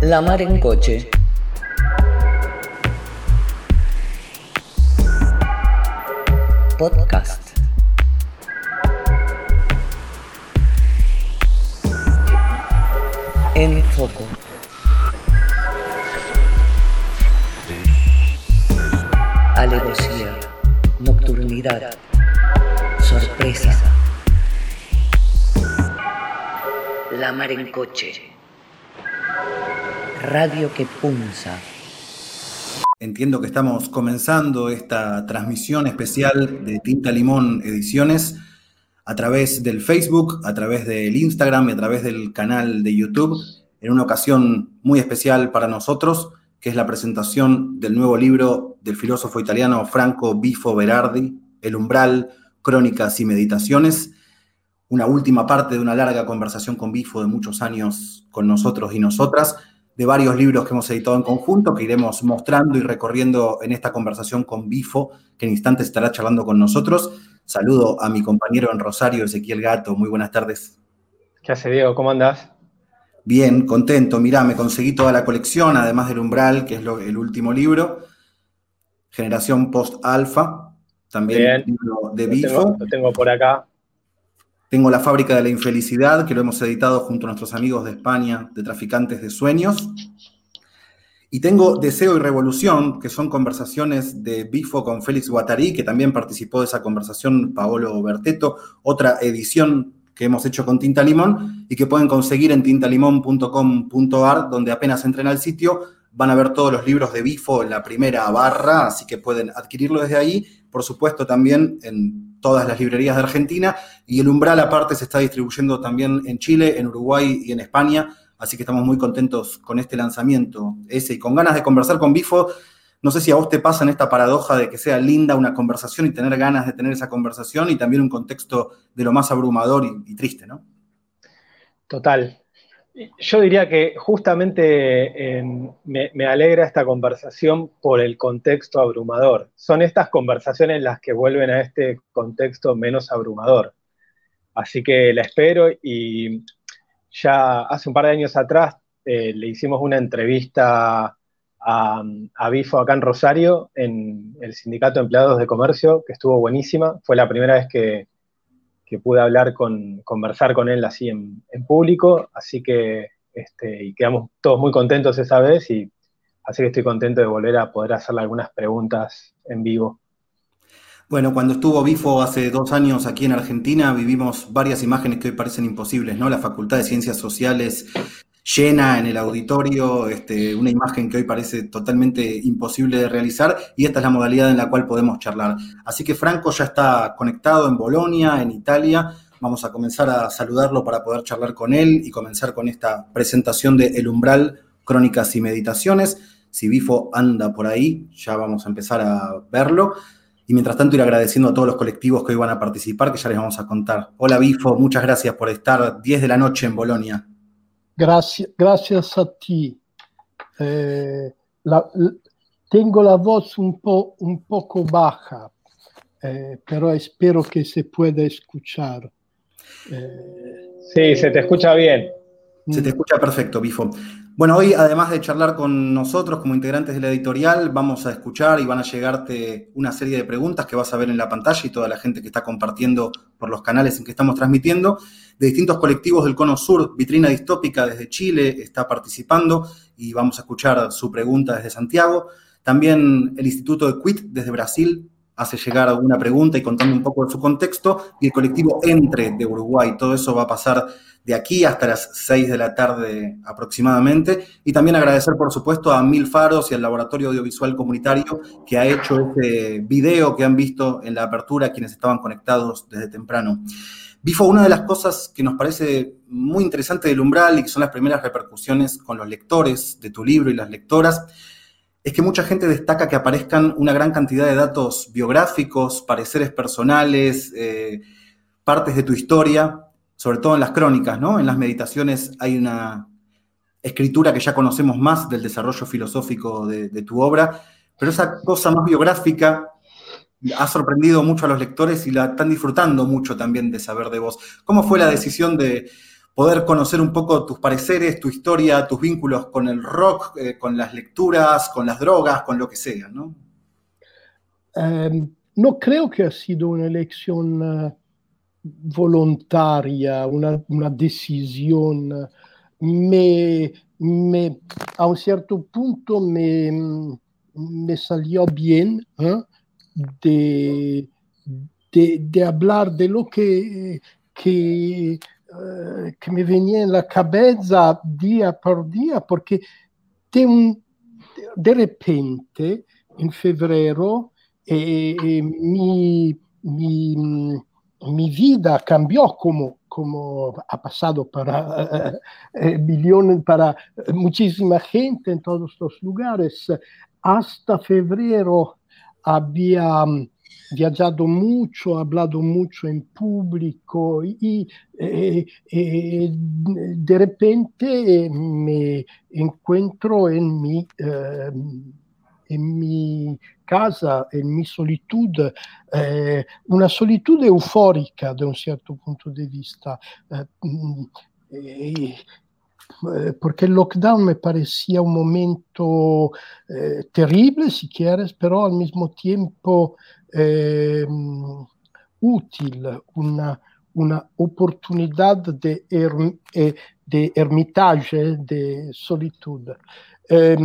La mar en coche. Podcast. En foco. Alevosía. Nocturnidad. Sorpresa. La mar en coche. Radio que punza. Entiendo que estamos comenzando esta transmisión especial de Tinta Limón Ediciones a través del Facebook, a través del Instagram y a través del canal de YouTube, en una ocasión muy especial para nosotros, que es la presentación del nuevo libro del filósofo italiano Franco Bifo Berardi, El umbral, crónicas y meditaciones, una última parte de una larga conversación con Bifo de muchos años con nosotros y nosotras, de varios libros que hemos editado en conjunto, que iremos mostrando y recorriendo en esta conversación con Bifo, que en instantes estará charlando con nosotros. Saludo a mi compañero en Rosario, Ezequiel Gato. Muy buenas tardes. ¿Qué hace, Diego? ¿Cómo andás? Bien, contento. Mirá, me conseguí toda la colección, además del Umbral, que es el último libro. Generación Post-Alfa, también libro de Bifo. lo tengo por acá. Tengo La fábrica de la infelicidad, que lo hemos editado junto a nuestros amigos de España, de Traficantes de Sueños. Y tengo Deseo y Revolución, que son conversaciones de Bifo con Félix Guattari, que también participó de esa conversación Paolo Berteto, otra edición que hemos hecho con Tinta Limón y que pueden conseguir en tintalimón.com.ar, donde apenas entren al sitio van a ver todos los libros de Bifo en la primera barra, así que pueden adquirirlo desde ahí. Por supuesto, también en todas las librerías de Argentina y el umbral aparte se está distribuyendo también en Chile, en Uruguay y en España, así que estamos muy contentos con este lanzamiento ese y con ganas de conversar con Bifo. No sé si a vos te pasa en esta paradoja de que sea linda una conversación y tener ganas de tener esa conversación y también un contexto de lo más abrumador y, y triste, ¿no? Total, yo diría que justamente em, me, alegra esta conversación por el contexto abrumador. Son estas conversaciones las que vuelven a este contexto menos abrumador. Así que la espero y ya hace un par de años atrás eh, le hicimos una entrevista a, a, Bifo acá en Rosario, en el Sindicato de Empleados de Comercio, que estuvo buenísima. Fue la primera vez que, que pude hablar con, conversar con él así en, público, así que este, y quedamos todos muy contentos esa vez y así que estoy contento de volver a poder hacerle algunas preguntas en vivo. Bueno, cuando estuvo Bifo hace dos años aquí en Argentina, vivimos varias imágenes que hoy parecen imposibles, ¿no? La Facultad de Ciencias Sociales llena en el auditorio, este, una imagen que hoy parece totalmente imposible de realizar y esta es la modalidad en la cual podemos charlar. Así que Franco ya está conectado en Bolonia, en Italia. Vamos a comenzar a saludarlo para poder charlar con él y comenzar con esta presentación de El Umbral, Crónicas y Meditaciones. Si Bifo anda por ahí, ya vamos a empezar a verlo. Y mientras tanto ir agradeciendo a todos los colectivos que hoy van a participar, que ya les vamos a contar. Hola Bifo, muchas gracias por estar 10 de la noche en Bolonia. Gracias, gracias a ti. Eh, tengo la voz un, po, un poco baja, eh, pero espero que se pueda escuchar. Eh, sí, se te escucha bien. Se te escucha perfecto, Bifo. Bueno, hoy además de charlar con nosotros como integrantes de la editorial, vamos a escuchar y van a llegarte una serie de preguntas que vas a ver en la pantalla y toda la gente que está compartiendo por los canales en que estamos transmitiendo, de distintos colectivos del Cono Sur. Vitrina Distópica desde Chile está participando y vamos a escuchar su pregunta desde Santiago. También el Instituto de Quit desde Brasil hace llegar alguna pregunta y contando un poco de su contexto. Y el colectivo Entre de Uruguay. Todo eso va a pasar de aquí hasta las 6 de la tarde aproximadamente. Y también agradecer, por supuesto, a Mil Faros y al Laboratorio Audiovisual Comunitario que ha hecho este video que han visto en la apertura quienes estaban conectados desde temprano. Bifo, una de las cosas que nos parece muy interesante del umbral y que son las primeras repercusiones con los lectores de tu libro y las lectoras, es que mucha gente destaca que aparezcan una gran cantidad de datos biográficos, pareceres personales, eh, partes de tu historia, sobre todo en las crónicas, ¿no? En las meditaciones hay una escritura que ya conocemos más del desarrollo filosófico de, tu obra, pero esa cosa más biográfica ha sorprendido mucho a los lectores y la están disfrutando mucho también de saber de vos. ¿Cómo fue la decisión de poder conocer un poco tus pareceres, tu historia, tus vínculos con el rock, eh, con las lecturas, con las drogas, con lo que sea, ¿no? Um, no creo que ha sido una elección uh, volontaria, una, una decisión. Me, me, a un cierto punto me, me salió bien ¿eh? De, de, de, hablar de lo que, que Eh, que me venía en la cabeza día por día, porque de, un, de repente, en febrero, eh, eh, mi, mi, mi, vida cambió como, como ha pasado para eh, millones, para muchísima gente en todos los lugares. Hasta febrero había viajado mucho, hablado mucho en público y eh, eh, de repente me encuentro en mi, eh, en mi casa, en mi solitud, eh, una solitud eufórica da un certo punto di vista. Eh, porque el lockdown me parecía un momento eh, terrible, si quieres, pero al mismo tiempo eh, útil, una, una oportunidad de, er, de ermitage, de solitud. Eh,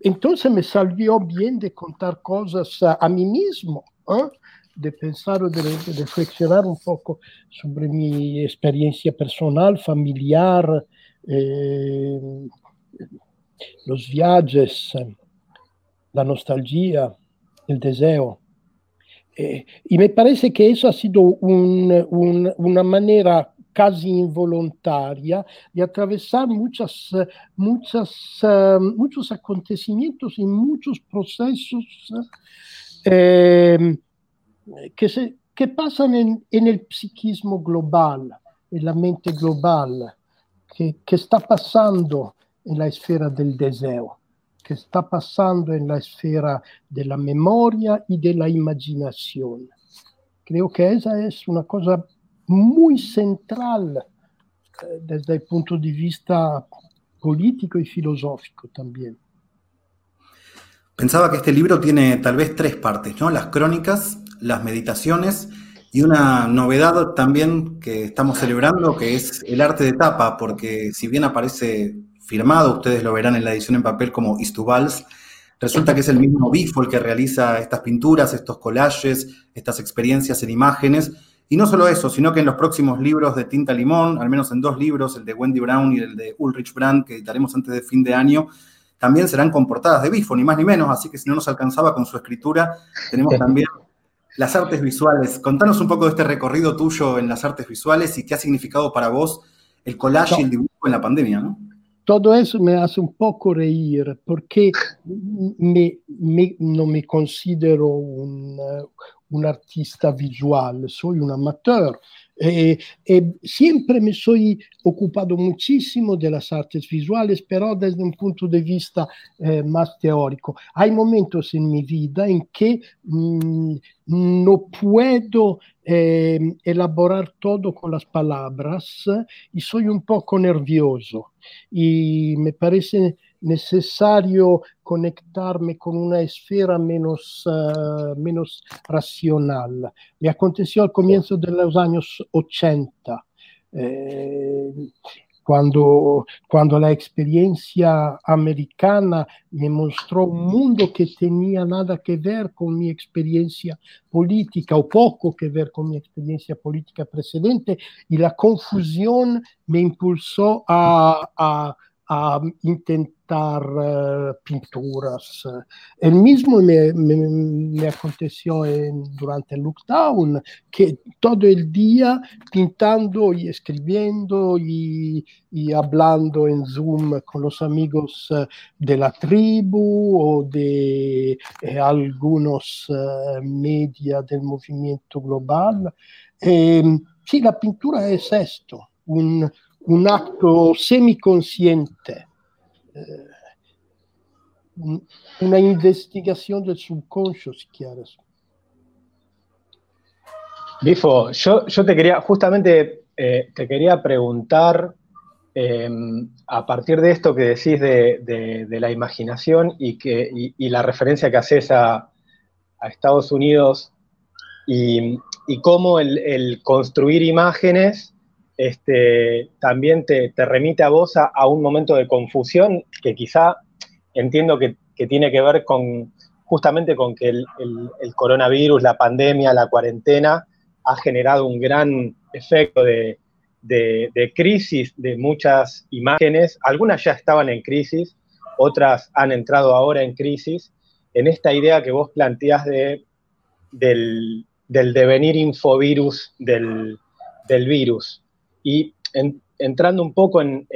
entonces me salió bien de contar cosas a, mí mismo, ¿eh? de pensar, de, de, reflexionar un poco sobre mi experiencia personal, familiar, eh, los viajes, la nostalgia, el deseo. Eh, y me parece que eso ha sido un, un, una manera casi involuntaria de atravesar muchas, muchas, uh, muchos acontecimientos y muchos procesos eh, que, se, que pasan en, en, psiquismo global, en mente global, que, que está pasando en la esfera del deseo. que está pasando en la esfera de la memoria y de la imaginación. Creo que esa es una cosa muy central eh, desde el punto de vista político y filosófico también. Pensaba que este libro tiene tal vez tres partes, ¿no? Las crónicas, las meditaciones y una novedad también que estamos celebrando, que es el arte de tapa, porque si bien aparece firmado, ustedes lo verán en la edición en papel como Istubals. Resulta que es el mismo Bifo el que realiza estas pinturas, estos collages, estas experiencias en imágenes. Y no solo eso, sino que en los próximos libros de Tinta Limón, al menos en dos libros, el de Wendy Brown y el de Ulrich Brandt, que editaremos antes de fin de año, también serán con portadas de Bifo, ni más ni menos. Así que si no nos alcanzaba con su escritura, tenemos también las artes visuales. Contanos un poco de este recorrido tuyo en las artes visuales y qué ha significado para vos el collage y el dibujo en la pandemia, ¿no? todo eso me hace un poco reír porque me, me, no me considero un, un, artista visual, soy un amateur. Eh, eh, siempre me soy ocupado muchísimo de las artes visuales, pero un punto de vista eh, más teórico. Hay momentos en mi vida en que mmm, no puedo eh, elaborar todo con las palabras y soy un poco nervioso y me parece necesario conectarme con una esfera menos, uh, menos racional. Me aconteció al comienzo de los años 80. Eh, cuando, cuando la experiencia americana me mostró un mundo que tenía nada que ver con mi experiencia política o poco que ver con mi experiencia política precedente y la confusión me impulsó a, a, a intentar uh, pinturas. El mismo me, me, me aconteció durante el lockdown, que todo el día pintando y escribiendo y hablando en Zoom con los amigos uh, de la tribu o de eh, algunos uh, media del movimiento global. Eh, sí, la pintura es esto, un, un acto semiconsciente, eh, una investigación del subconscio, si quieres. Bifo, yo, yo te quería, justamente eh, te quería preguntar, em, a partir de esto que decís de, la imaginación y, que, la referencia que haces a, Estados Unidos y, cómo el, construir imágenes este, también te, remite a vos a, un momento de confusión que quizá entiendo que, tiene que ver con justamente con que el, coronavirus, la pandemia, la cuarentena ha generado un gran efecto de, crisis de muchas imágenes. Algunas ya estaban en crisis, otras han entrado ahora en crisis, en esta idea que vos planteás de, del, devenir infovirus del, virus. Y entrando un poco en,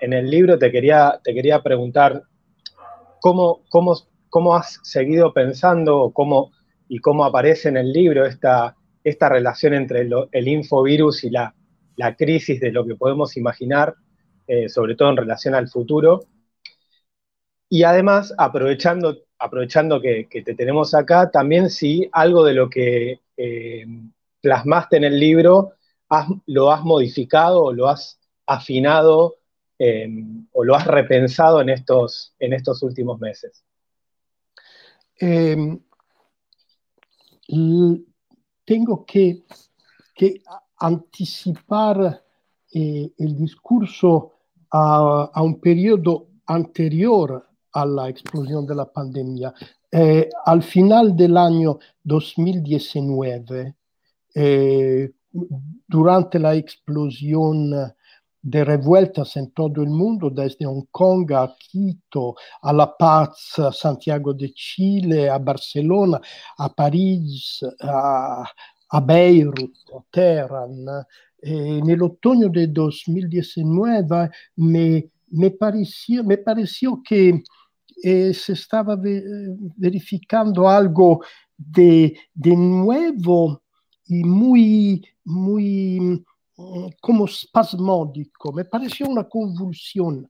el libro, te quería, te quería preguntar cómo, cómo, cómo has seguido pensando cómo, y cómo aparece en el libro esta, esta relación entre el infovirus y la, crisis de lo que podemos imaginar, eh, sobre todo en relación al futuro. Y además, aprovechando, aprovechando que, te tenemos acá, también si algo de lo que eh, plasmaste en el libro lo has modificado o lo has afinado eh, o lo has repensado en estos, en estos últimos meses. Em, tengo que, anticipar eh, el discurso a, un periodo anterior a la explosión de la pandemia. Eh, al final del año 2019, eh, durante la explosión de revueltas en todo el mundo, desde Hong Kong a Quito, a La Paz, a Santiago de Chile, a Barcelona, a París, a, a Beirut, a Teheran. Eh, nell'otoño del 2019 me, me, pareció, me pareció que eh, se estaba ve verificando algo de, de nuevo y muy, muy Mm, como spasmódico, me pareció una convulsión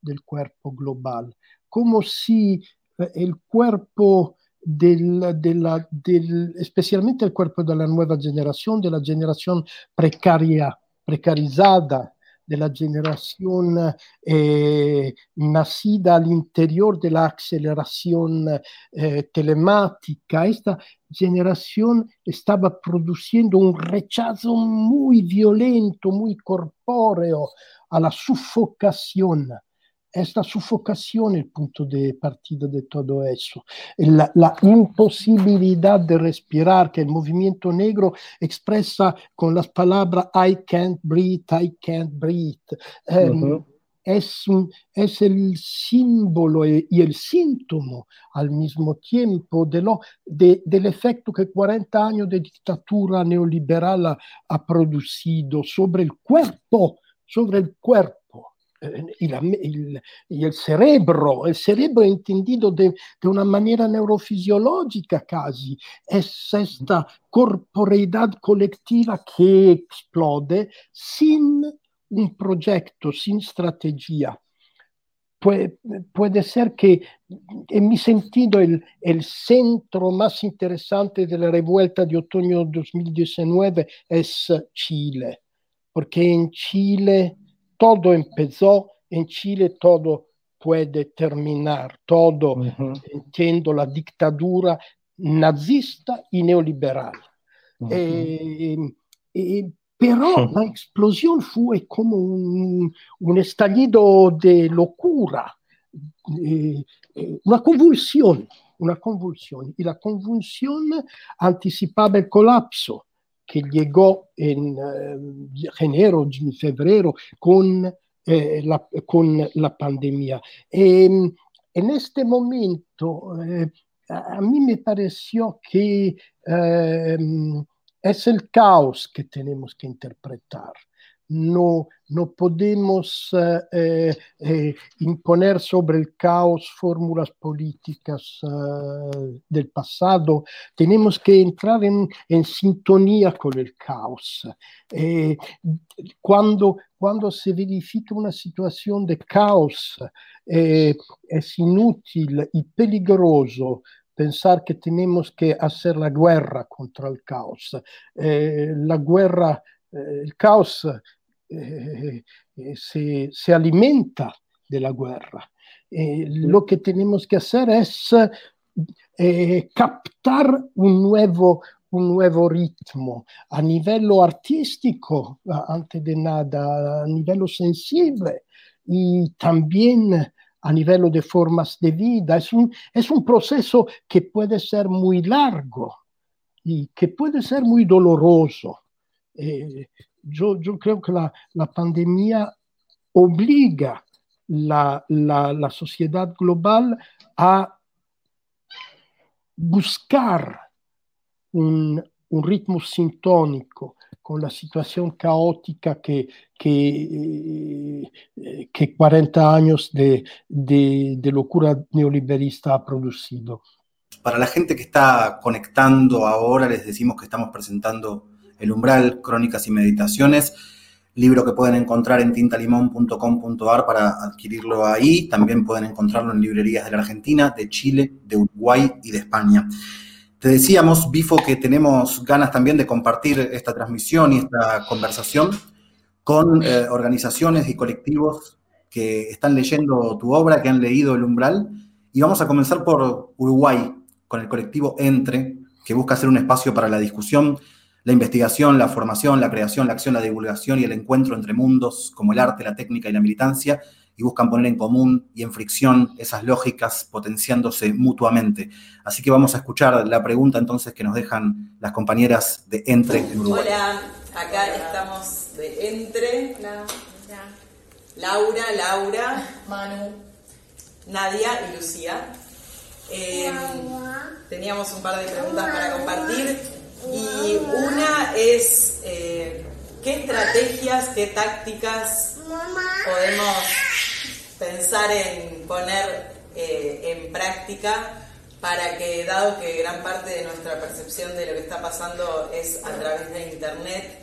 del cuerpo global, como si eh, el cuerpo del, de la, del, especialmente el cuerpo de la nueva generación, de la generación precaria, precarizada, de la generación eh, nacida al interior de la aceleración eh, telemática. Esta generación estaba produciendo un rechazo muy violento, muy corpóreo a la sufocación esta sufocación el punto de partida de todo eso. La, la, imposibilidad de respirar que el movimiento negro expresa con las palabras I can't breathe, I can't breathe. Um, es, un, es, el símbolo y, y, el síntoma al mismo tiempo de lo, de, del efecto que 40 años de dictadura neoliberal ha, ha producido sobre el cuerpo, sobre el cuerpo y, la, il, il, cerebro, il cerebro entendido de, una manera neurofisiológica casi, es esta corporeidad colectiva que explode sin un proyecto, sin estrategia. Puede, puede ser que, mi sentido, el, el, centro más interesante de la revuelta de otoño 2019 es Chile, porque en Chile todo empezó, en Chile todo puede terminar, todo, uh -huh. entiendo, la dictadura nazista y neoliberal. Uh -huh. eh, eh, pero la explosión fue como un, un estallido de locura, eh, una convulsión, una convulsión. Y la convulsión anticipaba el colapso que llegó en uh, enero, febrero, con, eh, la, con la pandemia. E, en este momento, eh, a mí me pareció que eh, es el caos que tenemos que interpretar. No, no podemos eh, eh, imponer sobre el caos fórmulas políticas eh, del pasado, tenemos que entrar en, en sintonía con el caos. Eh, cuando, cuando se verifica una situación de caos, eh, es inútil y peligroso pensar que tenemos que hacer la guerra contra el caos. Eh, la guerra el caos se, se, alimenta de la guerra. lo que tenemos que hacer es captar un nuevo, un nuevo ritmo a livello artístico, antes de nada, a livello sensible y también a nivel de formas de vida. Es un, es un proceso que puede ser muy largo y que puede ser muy doloroso. Eh, yo, yo, creo que la, la pandemia obliga la, la, la sociedad global a buscar un, un ritmo sintónico con la situación caótica que, que, eh, que 40 años de, de, de, locura neoliberista ha producido. Para la gente que está conectando ahora, les decimos que estamos presentando El Umbral, Crónicas y Meditaciones, libro que pueden encontrar en tintalimón.com.ar para adquirirlo ahí. También pueden encontrarlo en librerías de la Argentina, de Chile, de Uruguay y de España. Te decíamos, Bifo, que tenemos ganas también de compartir esta transmisión y esta conversación con eh, organizaciones y colectivos que están leyendo tu obra, que han leído El Umbral. Y vamos a comenzar por Uruguay, con el colectivo Entre, que busca ser un espacio para la discusión, la investigación, la formación, la creación, la acción, la divulgación y el encuentro entre mundos como el arte, la técnica y la militancia, y buscan poner en común y en fricción esas lógicas potenciándose mutuamente. Así que vamos a escuchar la pregunta entonces que nos dejan las compañeras de Entre en Uruguay. Hola, acá estamos de Entre. Laura, Laura, Manu, Nadia y Lucía. Eh, teníamos un par de preguntas para compartir y una es eh, qué estrategias, qué tácticas podemos pensar en poner eh, en práctica para que, dado que gran parte de nuestra percepción de lo que está pasando es a través de Internet,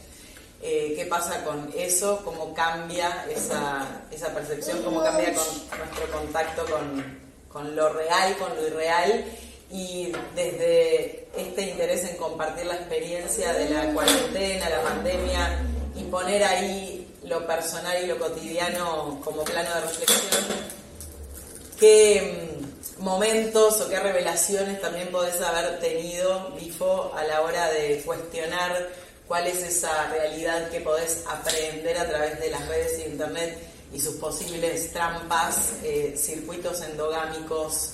eh, qué pasa con eso, cómo cambia esa, esa percepción, cómo cambia nuestro contacto con, con lo real, con lo irreal, y desde este interés en compartir la experiencia de la cuarentena, la pandemia, y poner ahí lo personal y lo cotidiano como plano de reflexión, qué mm, momentos o qué revelaciones también podés haber tenido, Bifo, a la hora de cuestionar cuál es esa realidad que podés aprender a través de las redes de Internet y sus posibles trampas, eh, circuitos endogámicos,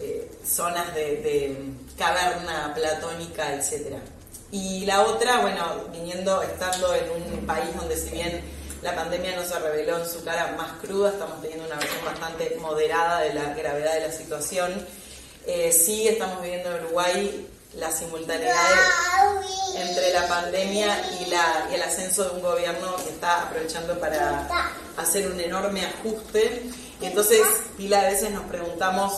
eh, zonas de, caverna platónica, etcétera. Y la otra, bueno, viniendo, estando en un país donde si bien la pandemia no se reveló en su cara más cruda, estamos teniendo una versión bastante moderada de la gravedad de la situación. Eh, sí estamos viviendo en Uruguay la simultaneidad entre la pandemia y el ascenso de un gobierno que está aprovechando para hacer un enorme ajuste. Y entonces, pila de veces nos preguntamos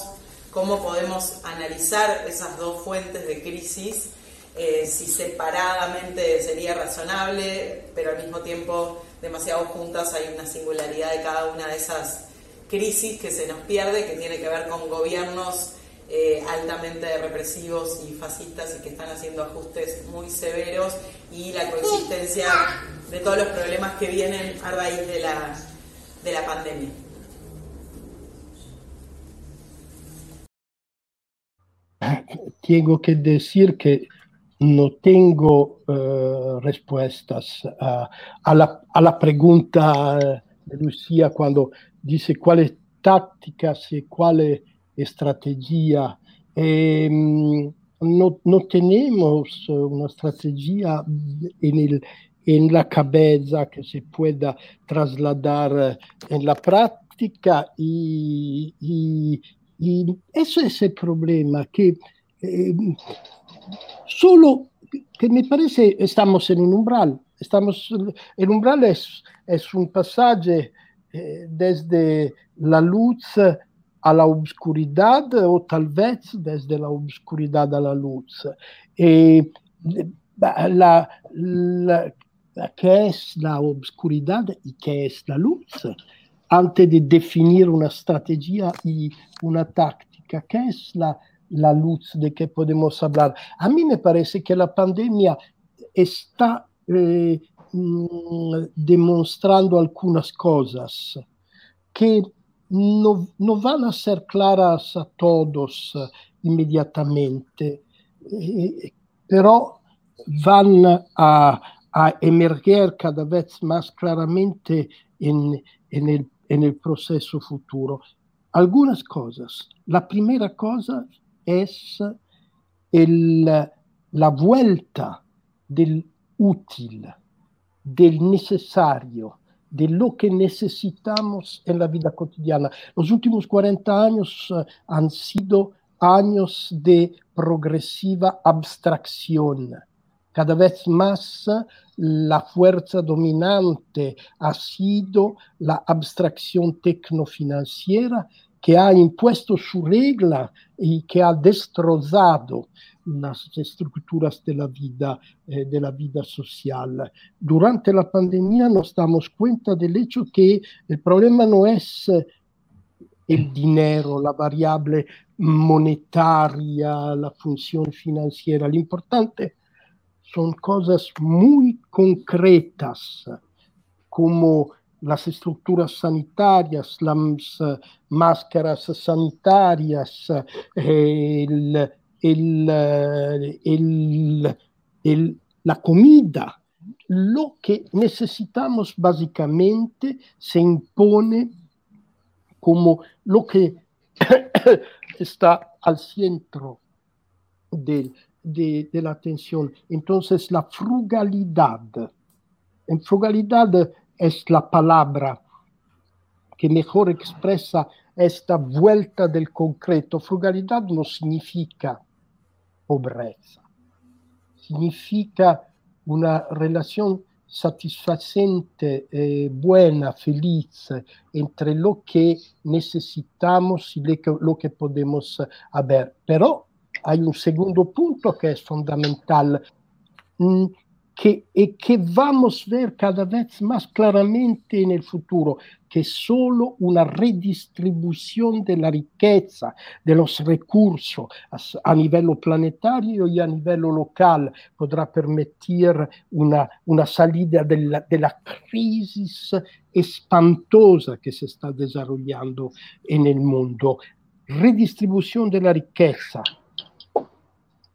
cómo podemos analizar esas dos fuentes de crisis eh, si separadamente sería razonable, pero al mismo tiempo demasiado juntas hay una singularidad de cada una de esas crisis que se nos pierde, que tiene que ver con gobiernos eh, altamente represivos y fascistas y que están haciendo ajustes muy severos y la coexistencia de todos los problemas que vienen a raíz de la, de la pandemia. Tengo que decir que no tengo uh, respuestas uh, a, la, a, la, pregunta de Lucía cuando dice cuáles tácticas y cuál estrategia. Eh, no, no, tenemos una estrategia en, el, en la cabeza que se pueda trasladar en la práctica y, y, y eso es el problema, que eh, solo que me parece estamos en un umbral. Estamos, el umbral es, es un pasaje eh, desde la luz a la oscuridad o tal vez desde la oscuridad a la luz. Eh, la, la, ¿Qué es la oscuridad y qué es la luz? Antes de definir una estrategia y una táctica, ¿qué es la, la luz de que podemos hablar. A mí me parece que la pandemia está eh, mm, demostrando algunas cosas que no, no, van a ser claras a todos inmediatamente, eh, pero van a, a, emerger cada vez más claramente en, en, en el proceso futuro. Algunas cosas. La primera cosa el, la vuelta del útil, del necesario, de lo que necesitamos en la vida cotidiana. Los últimos 40 años uh, han sido años de progresiva abstracción. Cada vez más la fuerza dominante ha sido la abstracción tecnofinanciera que ha impuesto su regla y que ha destrozado las estructuras de la vida, eh, de la vida social. Durante la pandemia nos damos cuenta del hecho que el problema no es eh, el dinero, la variable monetaria, la función financiera. Lo importante son cosas muy concretas como las estructuras sanitarias, las uh, máscaras sanitarias, el, el, el, el, la comida, lo que necesitamos básicamente se impone como lo que está al centro de, de, la atención. Entonces, la frugalidad. En frugalidad es la palabra que mejor expresa esta vuelta del concreto. Frugalidad no significa pobreza, significa una relación satisfacente, eh, buena, feliz entre lo que necesitamos y lo que podemos haber. Pero hay un segundo punto que es fundamental. Mm, que, y que vamos a ver cada vez más claramente en el futuro, que solo una redistribución de la riqueza, recursos a, a nivel planetario y a nivel local podrá permitir una, una salida de la, de espantosa que se está desarrollando en el mundo. Redistribución de la riqueza,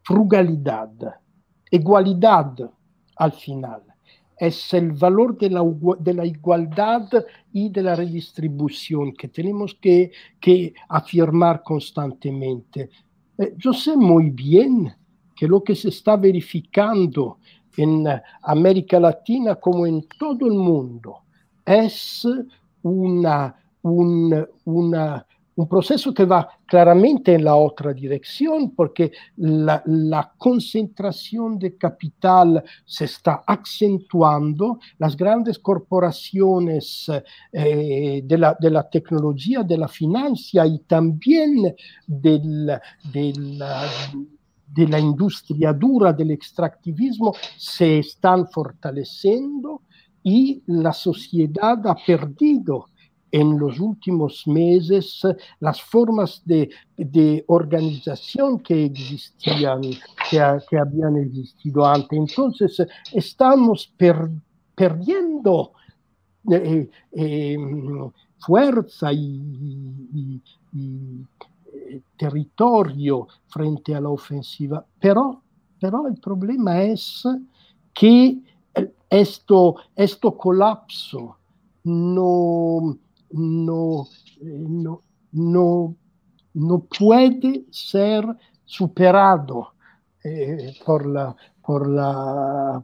frugalidad, igualdad al final. Es el valor de la, de la igualdad y de la redistribución que tenemos que, que afirmar constantemente. Eh, yo sé muy bien que lo que se está verificando en América Latina como en todo el mundo es una, un, una un proceso que va claramente en la otra dirección porque la, concentración de capital se está acentuando, las grandes corporaciones eh, de, la, tecnología, de la financia y también de la industria dura, del extractivismo, se están fortaleciendo y la sociedad ha perdido en los últimos meses las formas de, de organización que existían, que, que, habían existido antes. Entonces, estamos per, perdiendo eh, eh, fuerza y, eh, territorio frente a la ofensiva, pero, el problema es que esto, esto colapso no no, eh, no, no, no puede ser superado eh, por, la, por, la,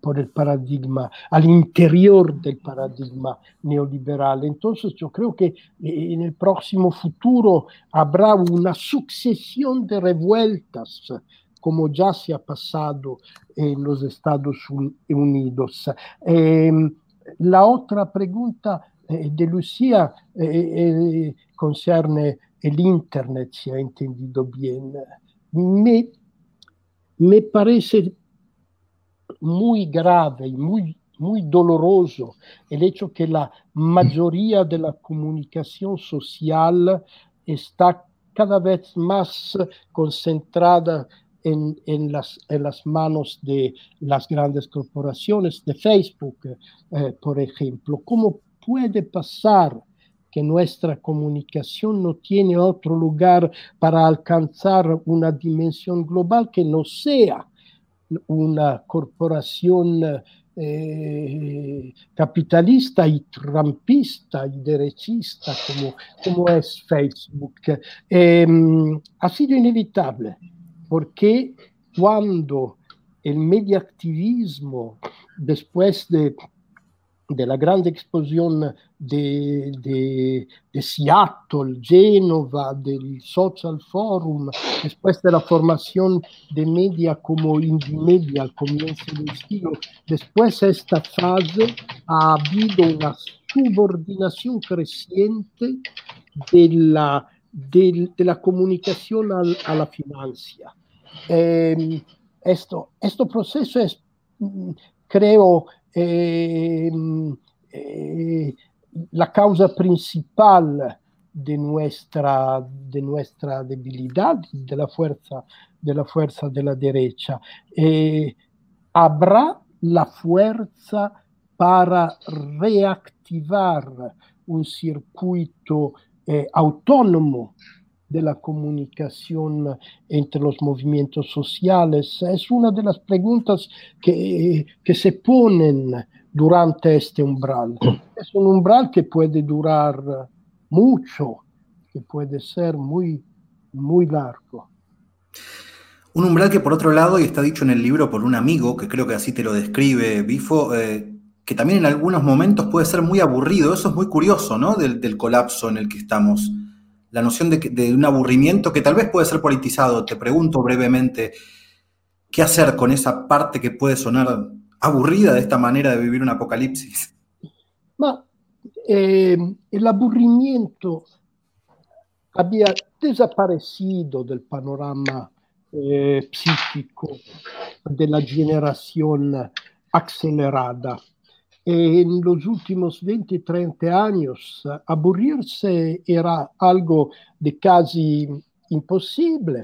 por el paradigma, al interior del paradigma neoliberal. Entonces yo creo que eh, en el próximo futuro habrá una sucesión de revueltas como ya se ha pasado en los Estados Unidos. Eh, la otra pregunta de Lucía eh, eh, concerne el Internet, si ha entendido bien. Me, me parece muy grave y muy, muy doloroso el hecho que la mayoría de la comunicación social está cada vez más concentrada en, en, las, en las manos de las grandes corporaciones, de Facebook, eh, por ejemplo. ¿Cómo puede pasar que nuestra comunicación no tiene otro lugar para alcanzar una dimensión global que no sea una corporación eh, capitalista y trampista y derechista como, es Facebook. Eh, ha sido inevitable porque cuando el mediactivismo, después de, de la gran explosión de, de, de, Seattle, Génova, del Social Forum, después de la formación de media como indie media al comienzo del siglo, después de esta fase ha habido una subordinación creciente de la, de, de al, a la financia. Eh, esto, este proceso es, creo, eh, eh, la causa principal de nuestra, de nuestra debilidad, de la fuerza de la, fuerza de la derecha. Eh, habrá la fuerza para reactivar un circuito eh, autónomo de la comunicación entre los movimientos sociales. Es una de las preguntas que, que se ponen durante este umbral. Es un umbral que puede durar mucho, que puede ser muy, muy largo. Un umbral que por otro lado, y está dicho en el libro por un amigo, que creo que así te lo describe Bifo, eh, que también en algunos momentos puede ser muy aburrido. Eso es muy curioso, ¿no? Del, del colapso en el que estamos la noción de, un aburrimiento que tal vez puede ser politizado. Te pregunto brevemente, ¿qué hacer con esa parte que puede sonar aburrida de esta manera de vivir un apocalipsis? Eh, el aburrimiento había desaparecido del panorama eh, psíquico de la generación acelerada en los últimos 20, 30 años aburrirse era algo de casi imposible.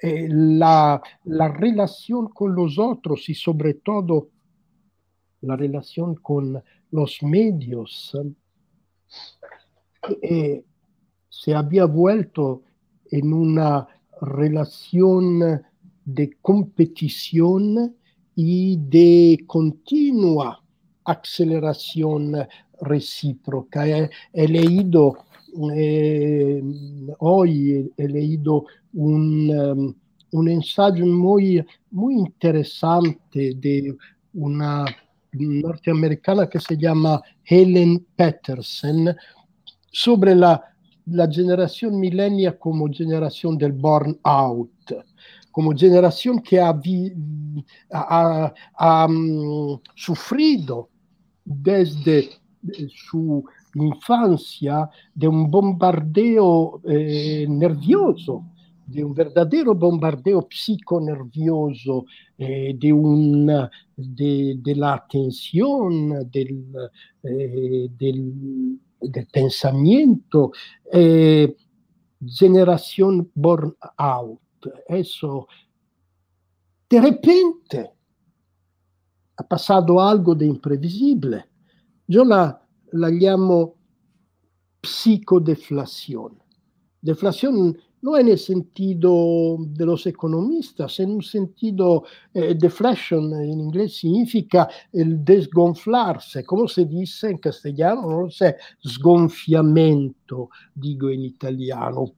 Eh, la, la, relación con los otros sobre todo la relación con los medios eh, se había vuelto en una relación de competición y de continua aceleración recíproca. He, he leído eh, hoy, he leído un, um, un, ensayo muy, muy interesante una norteamericana que se llama Helen Peterson sobre la, la generación milenia como generación del burnout como generación que ha, ha, ha um, sufrido desde su infancia de un bombardeo eh, nervioso, de un verdadero bombardeo psiconervioso, eh, de, de, de, del, eh, del, del pensamiento, eh, generación burnout. Eso, de repente, ha pasado algo de imprevisible. Yo la, la llamo psicodeflación. Deflación no en el sentido de los economistas, en un sentido, eh, deflation en inglés significa el desgonflarse, como se dice en castellano, no sé, sgonfiamento, digo en italiano.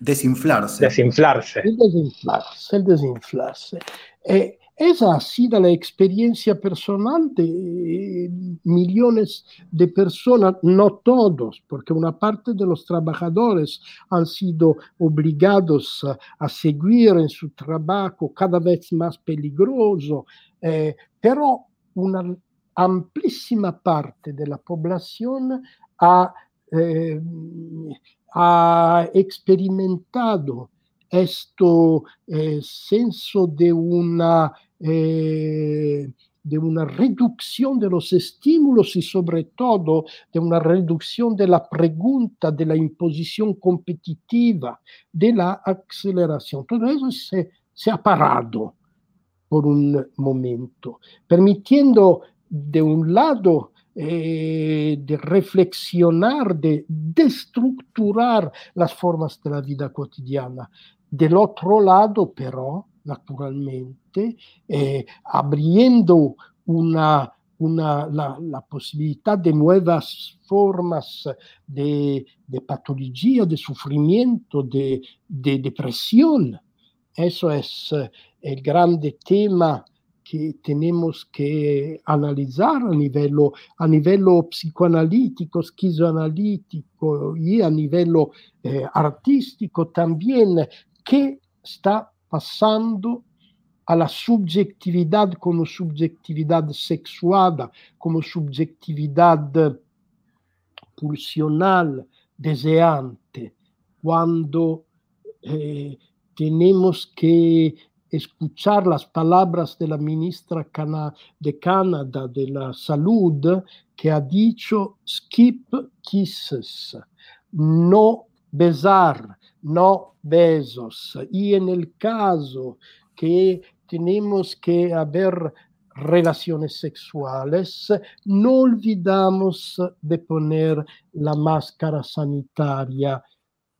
Desinflarse. Desinflarse. El desinflarse, el desinflarse. Eh, esa ha sido la experiencia personal de eh, millones de personas, no todos, porque una parte de los trabajadores han sido obligados a, seguir en su trabajo cada vez más peligroso, eh, pero una amplísima parte de la población ha, eh, experimentado esto eh, senso de una eh, de una reducción de los estímulos y sobre todo de una reducción de la pregunta, de la imposición competitiva, de la aceleración. Todo eso se, se ha parado por un momento, permitiendo de un lado eh, de reflexionar, de destructurar las formas de la vida cotidiana. Del otro lado, pero, naturalmente, eh, abriendo una, una, la, la, posibilidad de nuevas formas de, de patología, de sufrimiento, de, de, depresión. Eso es eh, el grande tema que tenemos que analizar a nivel, a nivel psicoanalítico, esquizoanalítico y a nivel eh, artístico también, qué está pasando a la subjetividad como subjetividad sexuada, como subjetividad pulsional, deseante, cuando eh, tenemos que escuchar las palabras de la ministra de Canadá de la Salud que ha dicho skip kisses, no besar, no besos. Y en el caso que tenemos que haber relaciones sexuales, no olvidamos de poner la máscara sanitaria.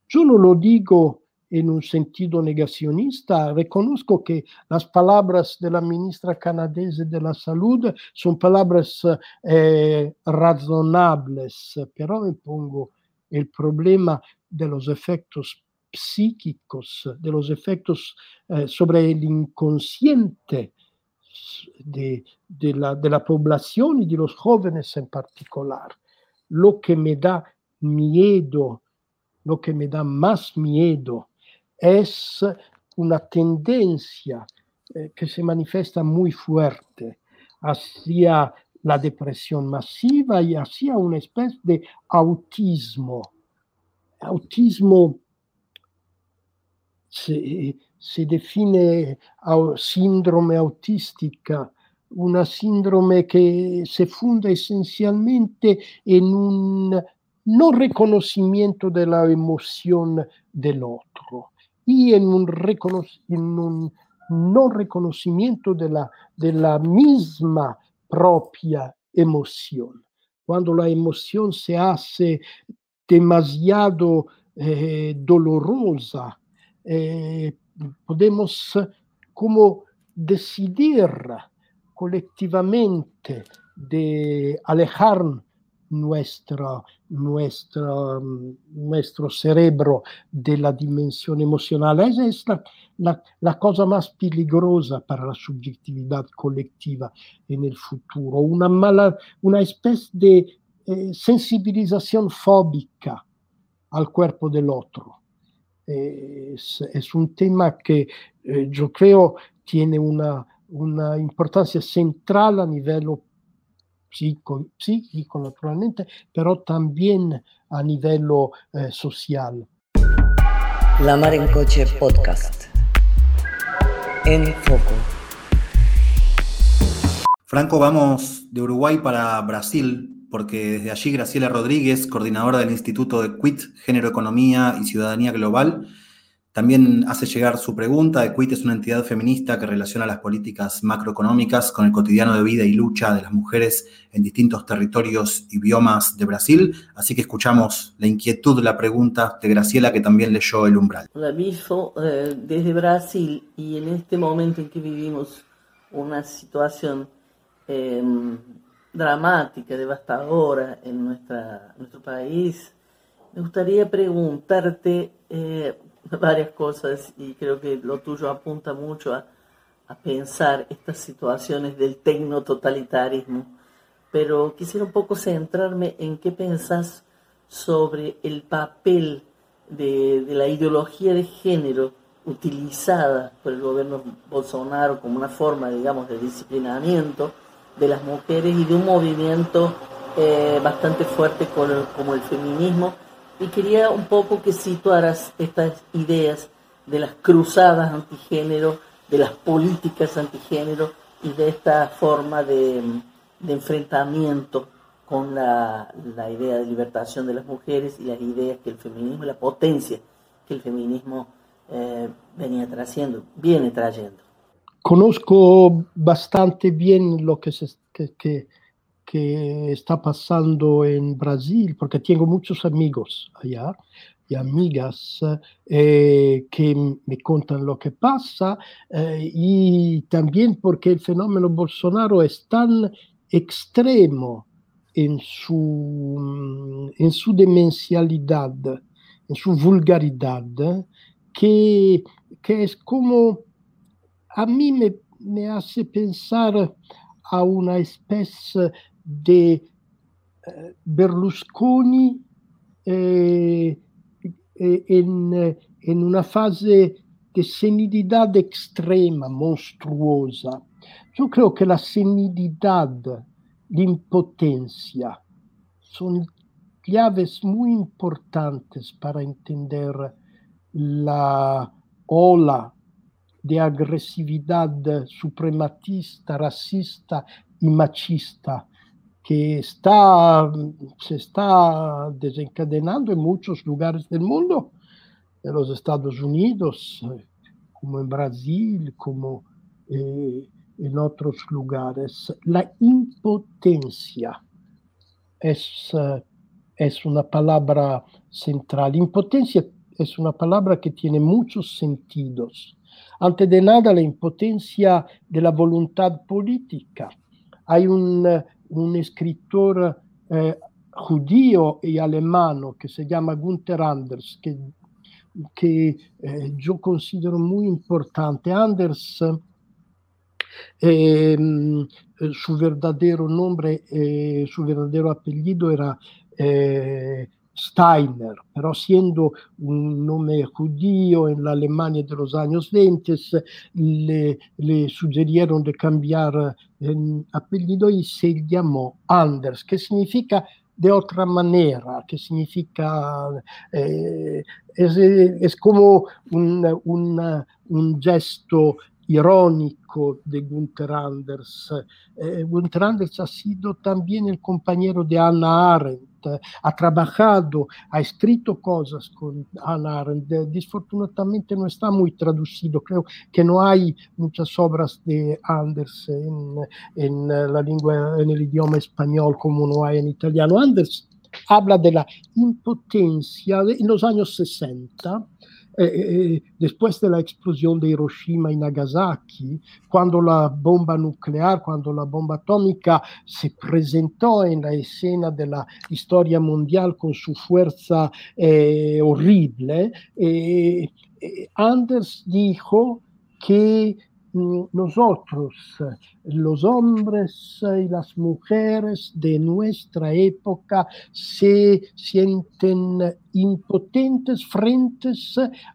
Yo no lo digo en un sentido negacionista, reconozco que las palabras de la ministra canadiense de la salud son palabras eh, razonables, pero me pongo el problema de los efectos psíquicos, de los efectos eh, sobre el inconsciente de, de, la, de la población y de los jóvenes en particular. Lo que me da miedo, lo que me da más miedo es una tendencia eh, que se manifiesta muy fuerte hacia la depresión masiva y hacia una especie de autismo. Autismo se, si define sindrome autistica, una sindrome che si funda essenzialmente in un non riconoscimento della emozione dell'altro e in un, riconos- in un non riconoscimento della, della misma propria emozione. Quando la emozione si hace demasiado eh, dolorosa, eh, podemos como decidir colectivamente de alejarnos nuestro, nuestro, nuestro cerebro de la dimensión emocional. Esa es la, la, la, cosa más peligrosa para la subjetividad colectiva en el futuro, una, mala, una especie de eh, sensibilización fóbica al cuerpo del otro. Es, es un tema que eh, yo creo tiene una, una importancia central a nivel psico, psíquico naturalmente, pero también a nivel eh, social. La Mar en Coche Podcast. En foco. Franco, vamos de Uruguay para Brasil, porque desde allí Graciela Rodríguez, coordinadora del Instituto de QUIT, Género, Economía y Ciudadanía Global, también hace llegar su pregunta. EQUIT es una entidad feminista que relaciona las políticas macroeconómicas con el cotidiano de vida y lucha de las mujeres en distintos territorios y biomas de Brasil. Así que escuchamos la inquietud, la pregunta de Graciela, que también leyó El Umbral. Hola, Bifo, eh, desde Brasil y en este momento en que vivimos una situación em, dramática, devastadora en nuestra, nuestro país, me gustaría preguntarte eh, varias cosas y creo que lo tuyo apunta mucho a, a pensar estas situaciones del tecno-totalitarismo. Pero quisiera un poco centrarme en qué pensás sobre el papel de, de la ideología de género utilizada por el gobierno Bolsonaro como una forma, digamos, de disciplinamiento de las mujeres y de un movimiento eh, bastante fuerte como el feminismo y quería un poco que situaras estas ideas de las cruzadas antigénero, de las políticas antigénero y de esta forma de, enfrentamiento con la, idea de libertación de las mujeres y las ideas que el feminismo, la potencia que el feminismo eh, venía trayendo, viene trayendo. Conozco bastante bien lo que, se, que, que está pasando en Brasil, porque tengo muchos amigos allá y amigas eh, que me cuentan lo que pasa eh, y también porque el fenómeno Bolsonaro es tan extremo en su, en su demencialidad, en su vulgaridad, que, que es como a mí me, me hace pensar a una especie de eh, Berlusconi eh, eh, en, en, una fase de senilidad extrema, monstruosa. Yo creo que la senilidad, la impotencia, son claves muy importantes para entender la ola de agresividad suprematista, racista y machista que está, se está desencadenando en muchos lugares del mundo, en los Estados Unidos, como en Brasil, como eh, en otros lugares. La impotencia es, eh, es una palabra central. Impotencia es una palabra que tiene muchos sentidos. Antes de nada, la impotencia de la voluntad. Hay un, un escritor eh, judío y alemán que se llama Gunther Anders, que, que eh, yo considero muy importante. Anders, eh, su verdadero nombre, eh, su verdadero apellido era eh, Steiner, pero siendo un nombre judío la Alemania de los años 20, le, le sugirieron de cambiar el apellido y se llamó Anders, que significa de otra manera, que significa, eh, es, es, como un, un, un gesto irónico de Gunther Anders. Eh, Gunther Anders ha sido también el compañero de Hannah Arendt, ha trabajado, ha escrito cosas con Arendt. Disfortunadamente no está muy traducido, creo que no hay muchas obras de Anders en, en la lengua, en el idioma español como no hay en italiano. Anders habla de la impotencia en los años 60 eh, eh, después de la explosión de Hiroshima y Nagasaki, cuando la bomba nuclear, cuando la bomba atómica se presentó en la escena de la historia mundial con su fuerza eh, horrible, Anders dijo que nosotros, los hombres y las mujeres de nuestra época, se sienten impotentes frente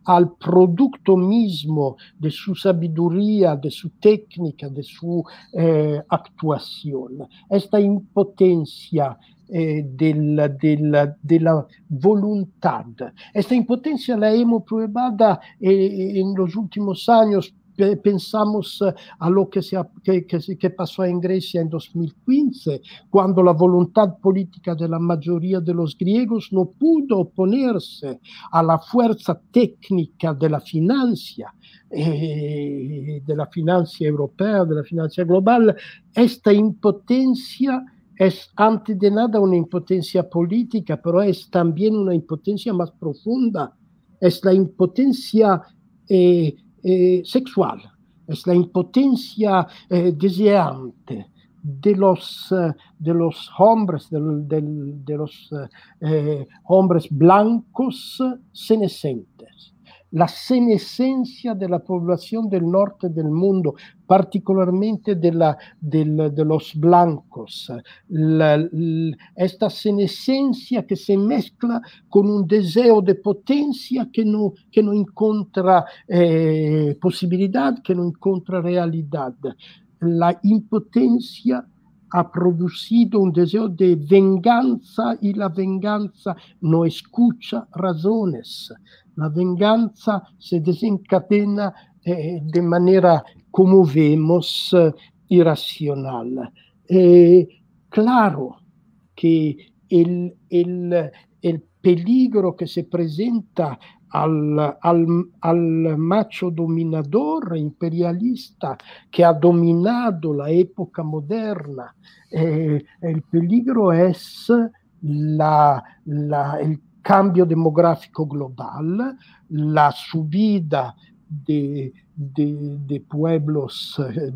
al producto mismo de su sabiduría, de su técnica, de su eh, actuación. Esta impotencia eh, della, della, voluntad. Esta impotencia la hemos probada eh, en los últimos años pensamos eh, a lo que, se, que, pasó en Grecia en 2015, cuando la voluntad política de la mayoría de los griegos no pudo oponerse a la fuerza técnica de la financia, eh, de la financia europea, de la financia global, esta impotencia es antes de nada una impotencia política, pero es también una impotencia más profunda, es la impotencia eh, eh, sexual, es la impotencia eh, deseante de los, eh, de los hombres, del, de los hombres blancos senescentes la senescenza della popolazione del nord del mondo, particolarmente della, del, de los blancos, questa senescenza che si mescla con un deseo di de potenza che non no incontra eh, possibilità, che non incontra realtà. La impotenza ha producido un deseo de venganza e la venganza non escucha razones. La venganza se desencadena eh, de manera, como vemos, irracional. Eh, claro que el, el, el, peligro que se presenta al, al, al, macho dominador imperialista que ha dominado la época moderna, eh, el peligro es la, la, el cambio demográfico global, la subida de, de, pueblos eh,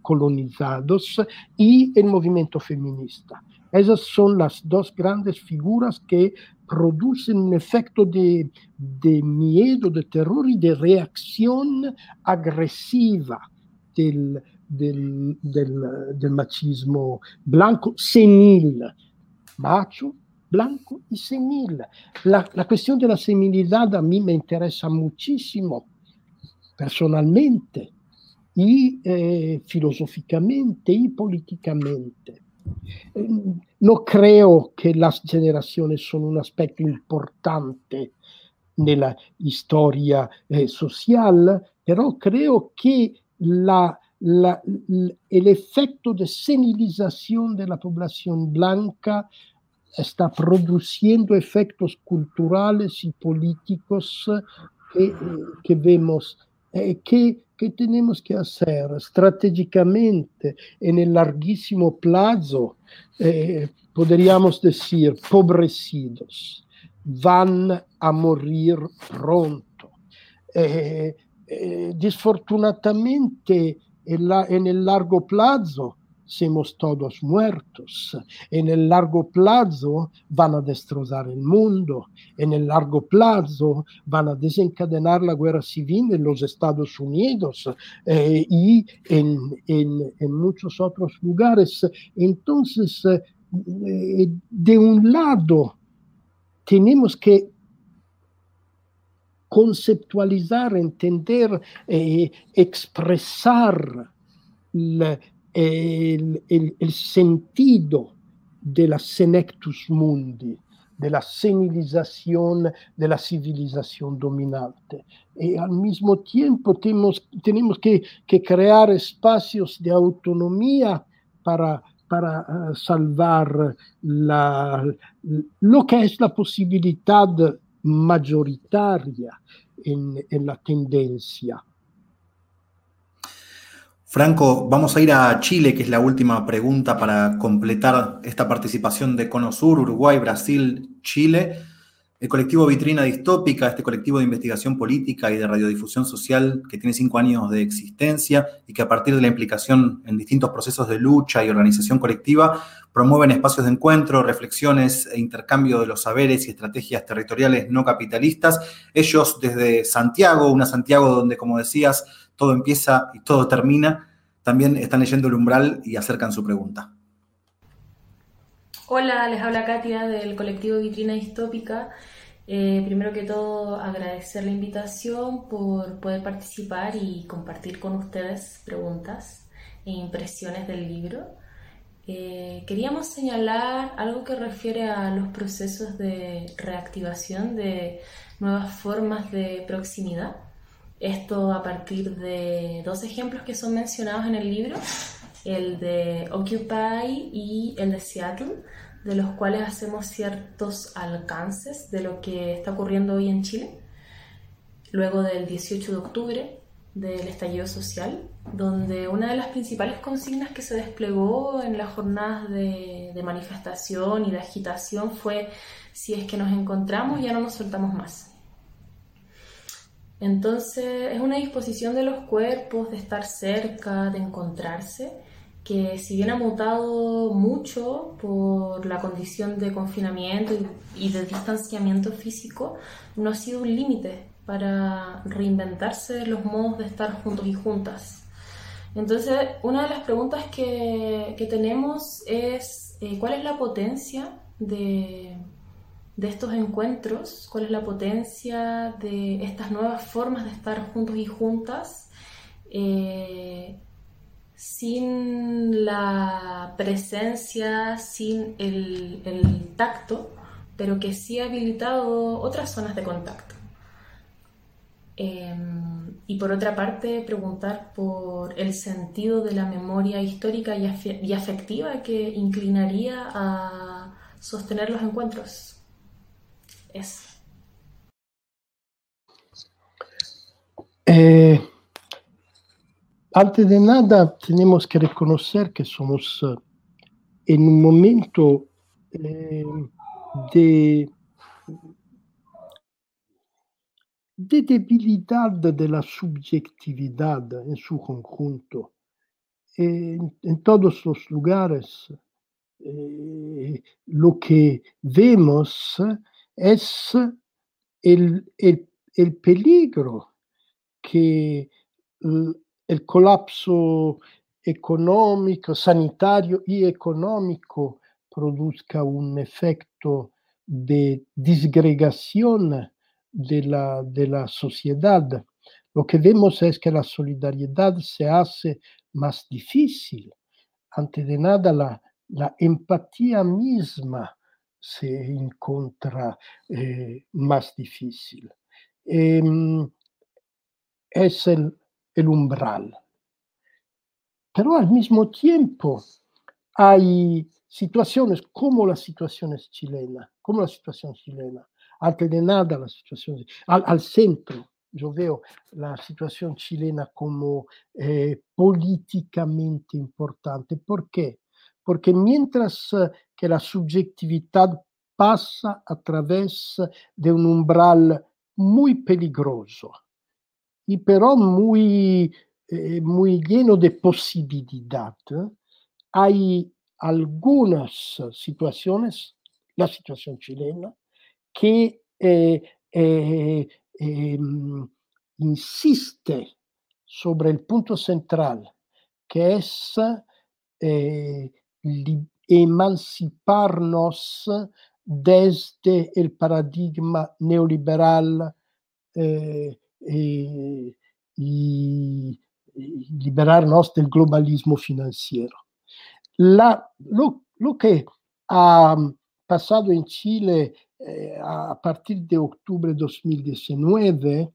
colonizados y el movimiento feminista. Esas son las dos grandes figuras que producen un efecto de, de miedo, de terror y de reacción agresiva del, del, del machismo blanco senil, macho, blanco y senil. La, la, cuestión de la senilidad a mí me interesa muchísimo personalmente y eh, filosóficamente y políticamente. No creo que las generaciones son un aspecto importante nella storia eh, social, però creo que la, la, el efecto de senilización de la población blanca está produciendo efectos culturales y políticos que, que vemos, eh, que, que, tenemos que hacer estratégicamente en el larguísimo plazo, eh, podríamos decir, pobrecidos, van a morir pronto. Eh, eh, disfortunatamente, en el largo plazo, somos todos muertos. En el largo plazo van a destrozar el mundo. En el largo plazo van a desencadenar la guerra civil en los Estados Unidos eh, y en, muchos otros lugares. Entonces, eh, de un lado, tenemos que conceptualizar, entender, eh, expresar la, el, el, el, sentido de la senectus mundi, de la senilización de la civilización dominante. Y al mismo tiempo tenemos, tenemos que, que crear espacios de autonomía para, para uh, salvar la, lo que es la posibilidad mayoritaria en, en la tendencia. Franco, vamos a ir a Chile, que es la última pregunta para completar esta participación de Cono Sur, Uruguay, Brasil, Chile. El colectivo Vitrina Distópica, este colectivo de investigación política y de radiodifusión social que tiene cinco años de existencia y que a partir de la implicación en distintos procesos de lucha y organización colectiva promueven espacios de encuentro, reflexiones e intercambio de los saberes y estrategias territoriales no capitalistas. Ellos desde Santiago, una Santiago donde, como decías, todo empieza y todo termina, también están leyendo el umbral y acercan su pregunta. Hola, les habla Katia del colectivo Vitrina Distópica. Eh, primero que todo, agradecer la invitación por poder participar y compartir con ustedes preguntas e impresiones del libro. Eh, queríamos señalar algo que refiere a los procesos de reactivación de nuevas formas de proximidad. Esto a partir de dos ejemplos que son mencionados en el libro, el de Occupy y el de Seattle, de los cuales hacemos ciertos alcances de lo que está ocurriendo hoy en Chile, luego del 18 de octubre del estallido social, donde una de las principales consignas que se desplegó en las jornadas de, manifestación y de agitación fue si es que nos encontramos ya no nos soltamos más. Entonces es una disposición de los cuerpos de estar cerca, de encontrarse, que si bien ha mutado mucho por la condición de confinamiento y, de distanciamiento físico, no ha sido un límite para reinventarse los modos de estar juntos y juntas. Entonces, una de las preguntas que, tenemos es eh, cuál es la potencia de, de estos encuentros, cuál es la potencia de estas nuevas formas de estar juntos y juntas, eh, sin la presencia, sin el, tacto, pero que sí ha habilitado otras zonas de contacto. Em, y por otra parte, preguntar por el sentido de la memoria histórica y, afectiva que inclinaría a sostener los encuentros. Es. Eh, antes de nada, tenemos que reconocer que somos eh, en un momento eh, de de debilidad de la subjetividad en su conjunto. En, en todos los lugares eh, lo que vemos es el, el, el peligro que el colapso económico, sanitario y económico produzca un efecto de disgregación de la, de la sociedad, lo que vemos es que la solidaridad se hace más difícil. Ante de nada, la, la empatía misma se encuentra eh, más difícil. Eh, es el, el umbral. Pero al mismo tiempo hay situaciones como la situación chilena, como la situación chilena, antes de nada la situación, al, al centro. Yo veo la situación chilena como eh, políticamente importante. ¿Por qué? Porque mientras que la subjetividad pasa a través de un umbral muy peligroso y pero muy, eh, muy lleno de posibilidad, hay algunas situaciones, la situación chilena, que eh, eh, insiste sobre el punto central, que es eh, emanciparnos desde el paradigma neoliberal y, liberarnos del globalismo financiero. La, lo, lo, que ha pasado en Chile eh, a partir de octubre de 2019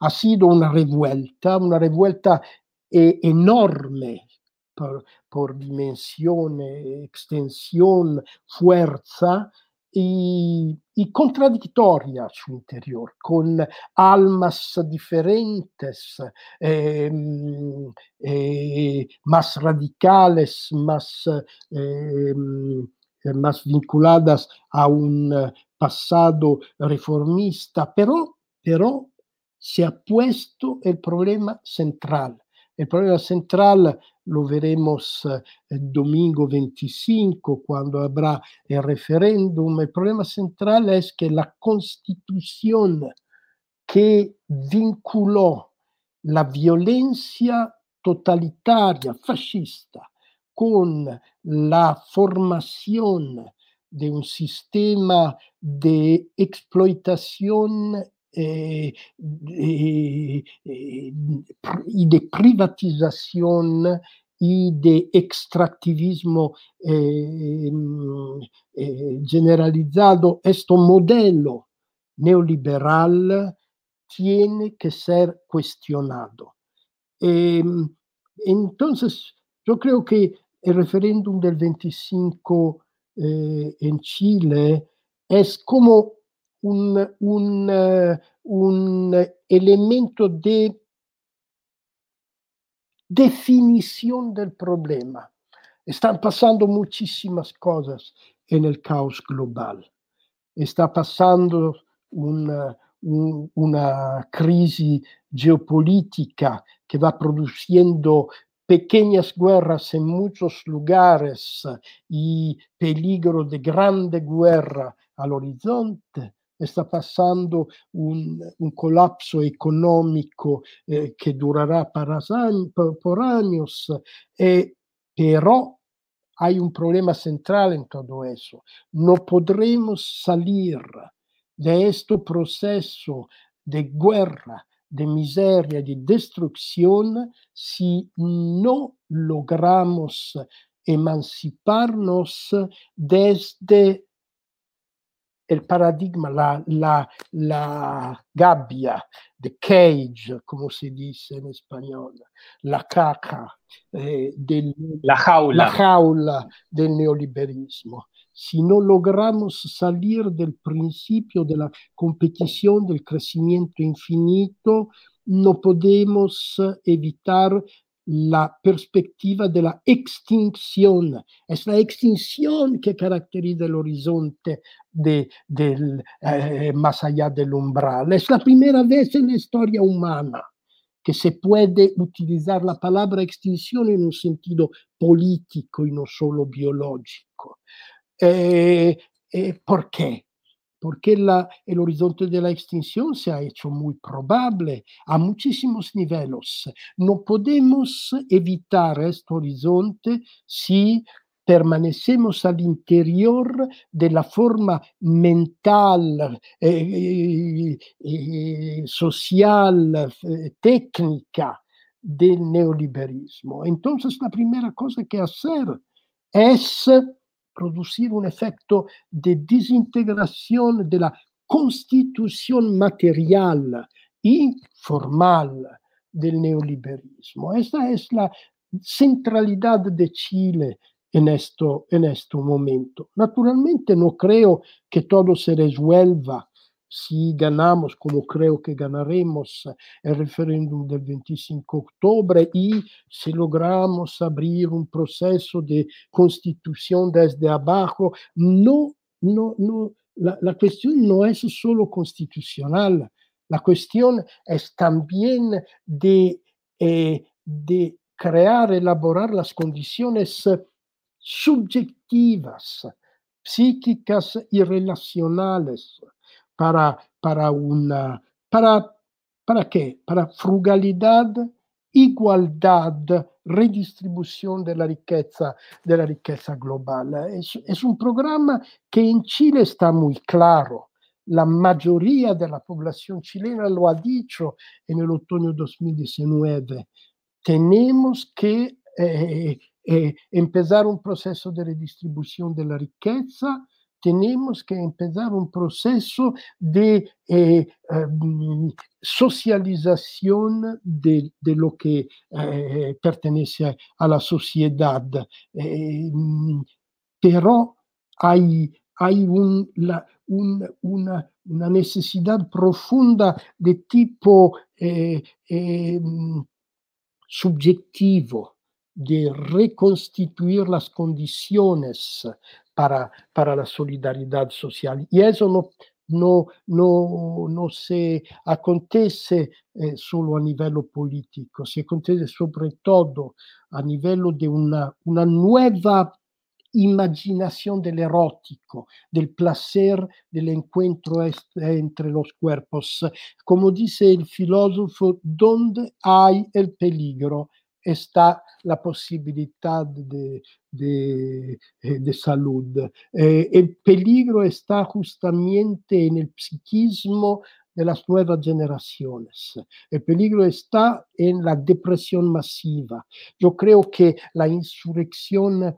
ha sido una revuelta, una revuelta eh, enorme por, por, dimensión, extensión, fuerza y, y, contradictoria su interior, con almas diferentes, eh, más radicales, más más vinculadas a un eh, pasado reformista, pero, pero se ha puesto el problema central. El problema central lo veremos eh, domingo 25 cuando habrá el referéndum. El problema central es que la constitución que vinculó la violencia totalitaria, fascista, con la formación de un sistema de explotación eh, eh, eh, de privatización y de extractivismo generalizado, este modelo neoliberal tiene que ser cuestionado. Em, entonces, yo creo que el referéndum del 25 eh, en Chile es como un, un, uh, un elemento de definición del problema. Están pasando muchísimas cosas en el caos global. Está pasando una, un, una crisis geopolítica que va produciendo pequeñas guerras en muchos lugares y peligro de grande guerra al horizonte, está pasando un, un colapso económico eh, para, por años, eh, pero hay un problema central en todo eso. No podremos salir de este proceso de guerra de miseria, de destrucción, si no logramos emanciparnos desde el paradigma, la, la, la gabbia, the cage, como se dice en español, la caja, eh, del, la, jaula. la jaula del neoliberismo. Si no logramos salir del principio de la competición, del crecimiento infinito, no podemos evitar la perspectiva de la extinción. Es la extinción que caracteriza el horizonte de, del, eh, más allá del umbral. Es la primera vez en la historia humana que se puede utilizar la palabra extinción en un sentido político y no solo biológico. Eh, eh, ¿Por? Porque la, el horizonte de la extinción se ha hecho muy probable a muchísimos niveles. No podemos evitar este horizonte si permanecemos al interior de la forma mental, eh, eh, social, eh, técnica del neoliberismo. Entonces, la primera cosa que hacer es producir un efecto de desintegración de la constitución material y formal del neoliberismo. Esa es la centralidad de Chile en, esto, en este momento. Naturalmente no creo que todo se resuelva si ganamos, como creo que ganaremos el referéndum del 25 de octubre y si logramos abrir un proceso de constitución desde abajo, no, no, no, la, la cuestión no es solo constitucional, la cuestión es también de, eh, de crear, elaborar las condiciones subjetivas, psíquicas y relacionales para, para una, para, ¿para qué? Para frugalidad, igualdad, redistribución de la riqueza, de la riqueza global. Es, es un programa que en Chile está muy claro. La mayoría de la población chilena lo ha el otoño 2019. Tenemos que eh, eh, empezar un proceso de redistribución de la riqueza, tenemos que empezar un proceso de eh, um, socialización de, de, lo que eh, pertenece a la sociedad. Eh, pero hay, hay un, la, un, una, una, necesidad profunda de tipo subjetivo de reconstituir las condiciones para, para la solidaridad social. Y eso no, no, no, no se acontece eh, solo a nivel político, se acontece todo a nivel de una, una nueva imaginación del erótico, del placer del encuentro entre los cuerpos. Como dice el filósofo, donde hay el peligro, está la posibilidad de, de, de salud. Eh, el peligro está justamente en el psiquismo de las nuevas generaciones. El peligro está en la depresión masiva. Yo creo que la insurrección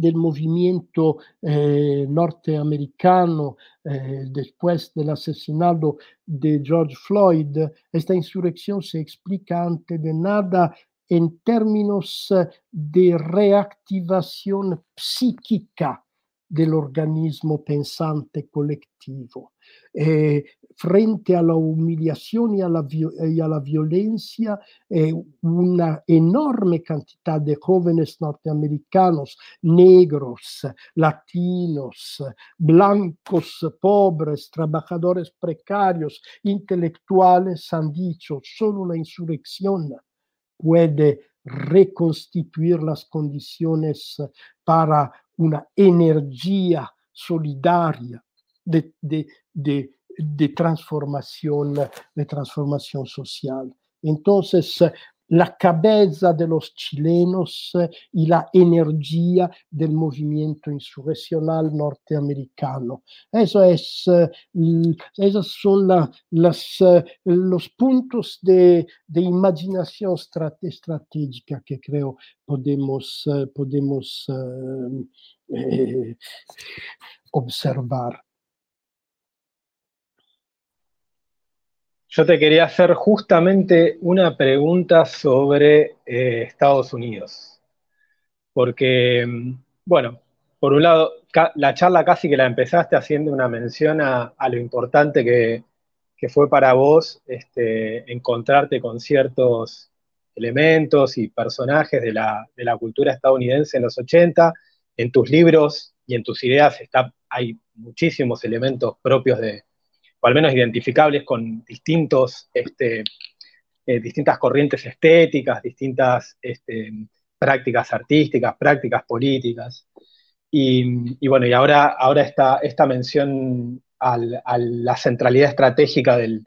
del movimiento eh, norteamericano eh, después del asesinato de George Floyd, esta insurrección se explica antes de nada en términos eh, de reactivación psíquica del organismo pensante colectivo. Eh, frente a la humillación y a la, violencia, eh, una enorme cantidad de jóvenes norteamericanos, negros, latinos, blancos, pobres, trabajadores precarios, intelectuales, han dicho, solo la insurrección puede reconstituir las condiciones para una energía solidaria de, transformación, de transformación social. Entonces, la cabeza de los chilenos eh, y la energía del movimiento insurreccional norteamericano. Eso es, eh, esos son la, las, eh, los puntos de, de imaginación estratégica que creo podemos, podemos eh, observar. Yo te quería hacer justamente una pregunta sobre eh, Estados Unidos. Porque, mm, bueno, por un lado, la charla casi que la empezaste haciendo una mención a, lo importante que, fue para vos este, encontrarte con ciertos elementos y personajes de la, cultura estadounidense en los 80. En tus libros y en tus ideas está, hay muchísimos elementos propios de, o al menos identificables con distintos, este, eh, distintas corrientes estéticas, distintas este, prácticas artísticas, prácticas políticas. Y, bueno, y ahora, ahora esta, esta mención a la centralidad estratégica de,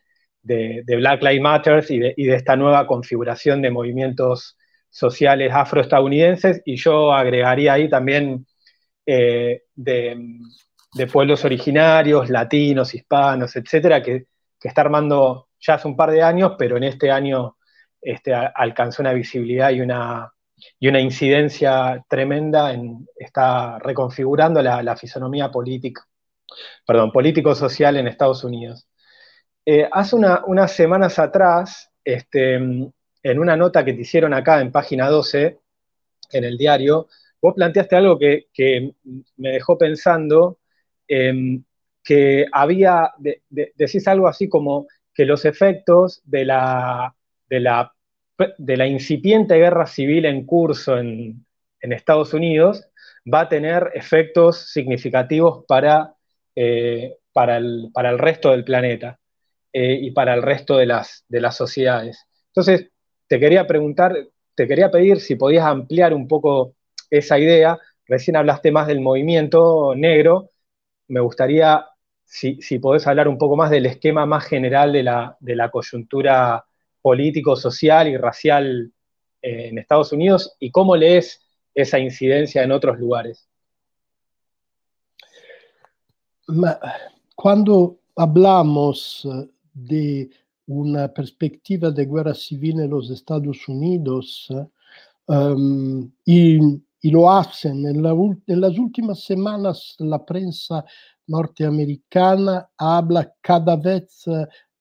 Black Lives Matter y de, esta nueva configuración de movimientos sociales afroestadounidenses, y yo agregaría ahí también eh, de, pueblos originarios, latinos, hispanos, etcétera, que, está armando ya hace un par de años, pero en este año este, alcanzó una visibilidad y una, y una incidencia tremenda en, está reconfigurando la, fisonomía política, perdón, político-social en Estados Unidos. Eh, hace unas semanas atrás, este, en una nota que te hicieron acá en página 12, en el diario, vos planteaste algo que, me dejó pensando, em, que había, decís algo así como que los efectos de la, de la de la incipiente guerra civil en curso en, Estados Unidos va a tener efectos significativos para, eh, para, el, resto del planeta eh, y para el resto de las, de las sociedades. Entonces, te quería preguntar, te quería pedir si podías ampliar un poco esa idea. Recién hablaste más del movimiento negro. Me gustaría, si, si podés hablar un poco más del esquema más general de la, coyuntura político, social y racial eh, en Estados Unidos y cómo lees esa incidencia en otros lugares. cuando hablamos eh, de una perspectiva de guerra civil en los Estados Unidos um, y, lo hacen en, en, últimas semanas la prensa norteamericana habla cada vez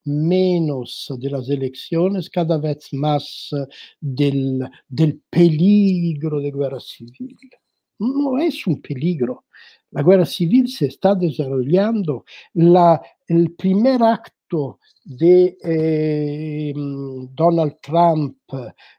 menos de las elecciones, cada vez más del, del peligro de guerra civil. No es un peligro. La guerra civil se está desarrollando. La, el primer acto de eh, Donald Trump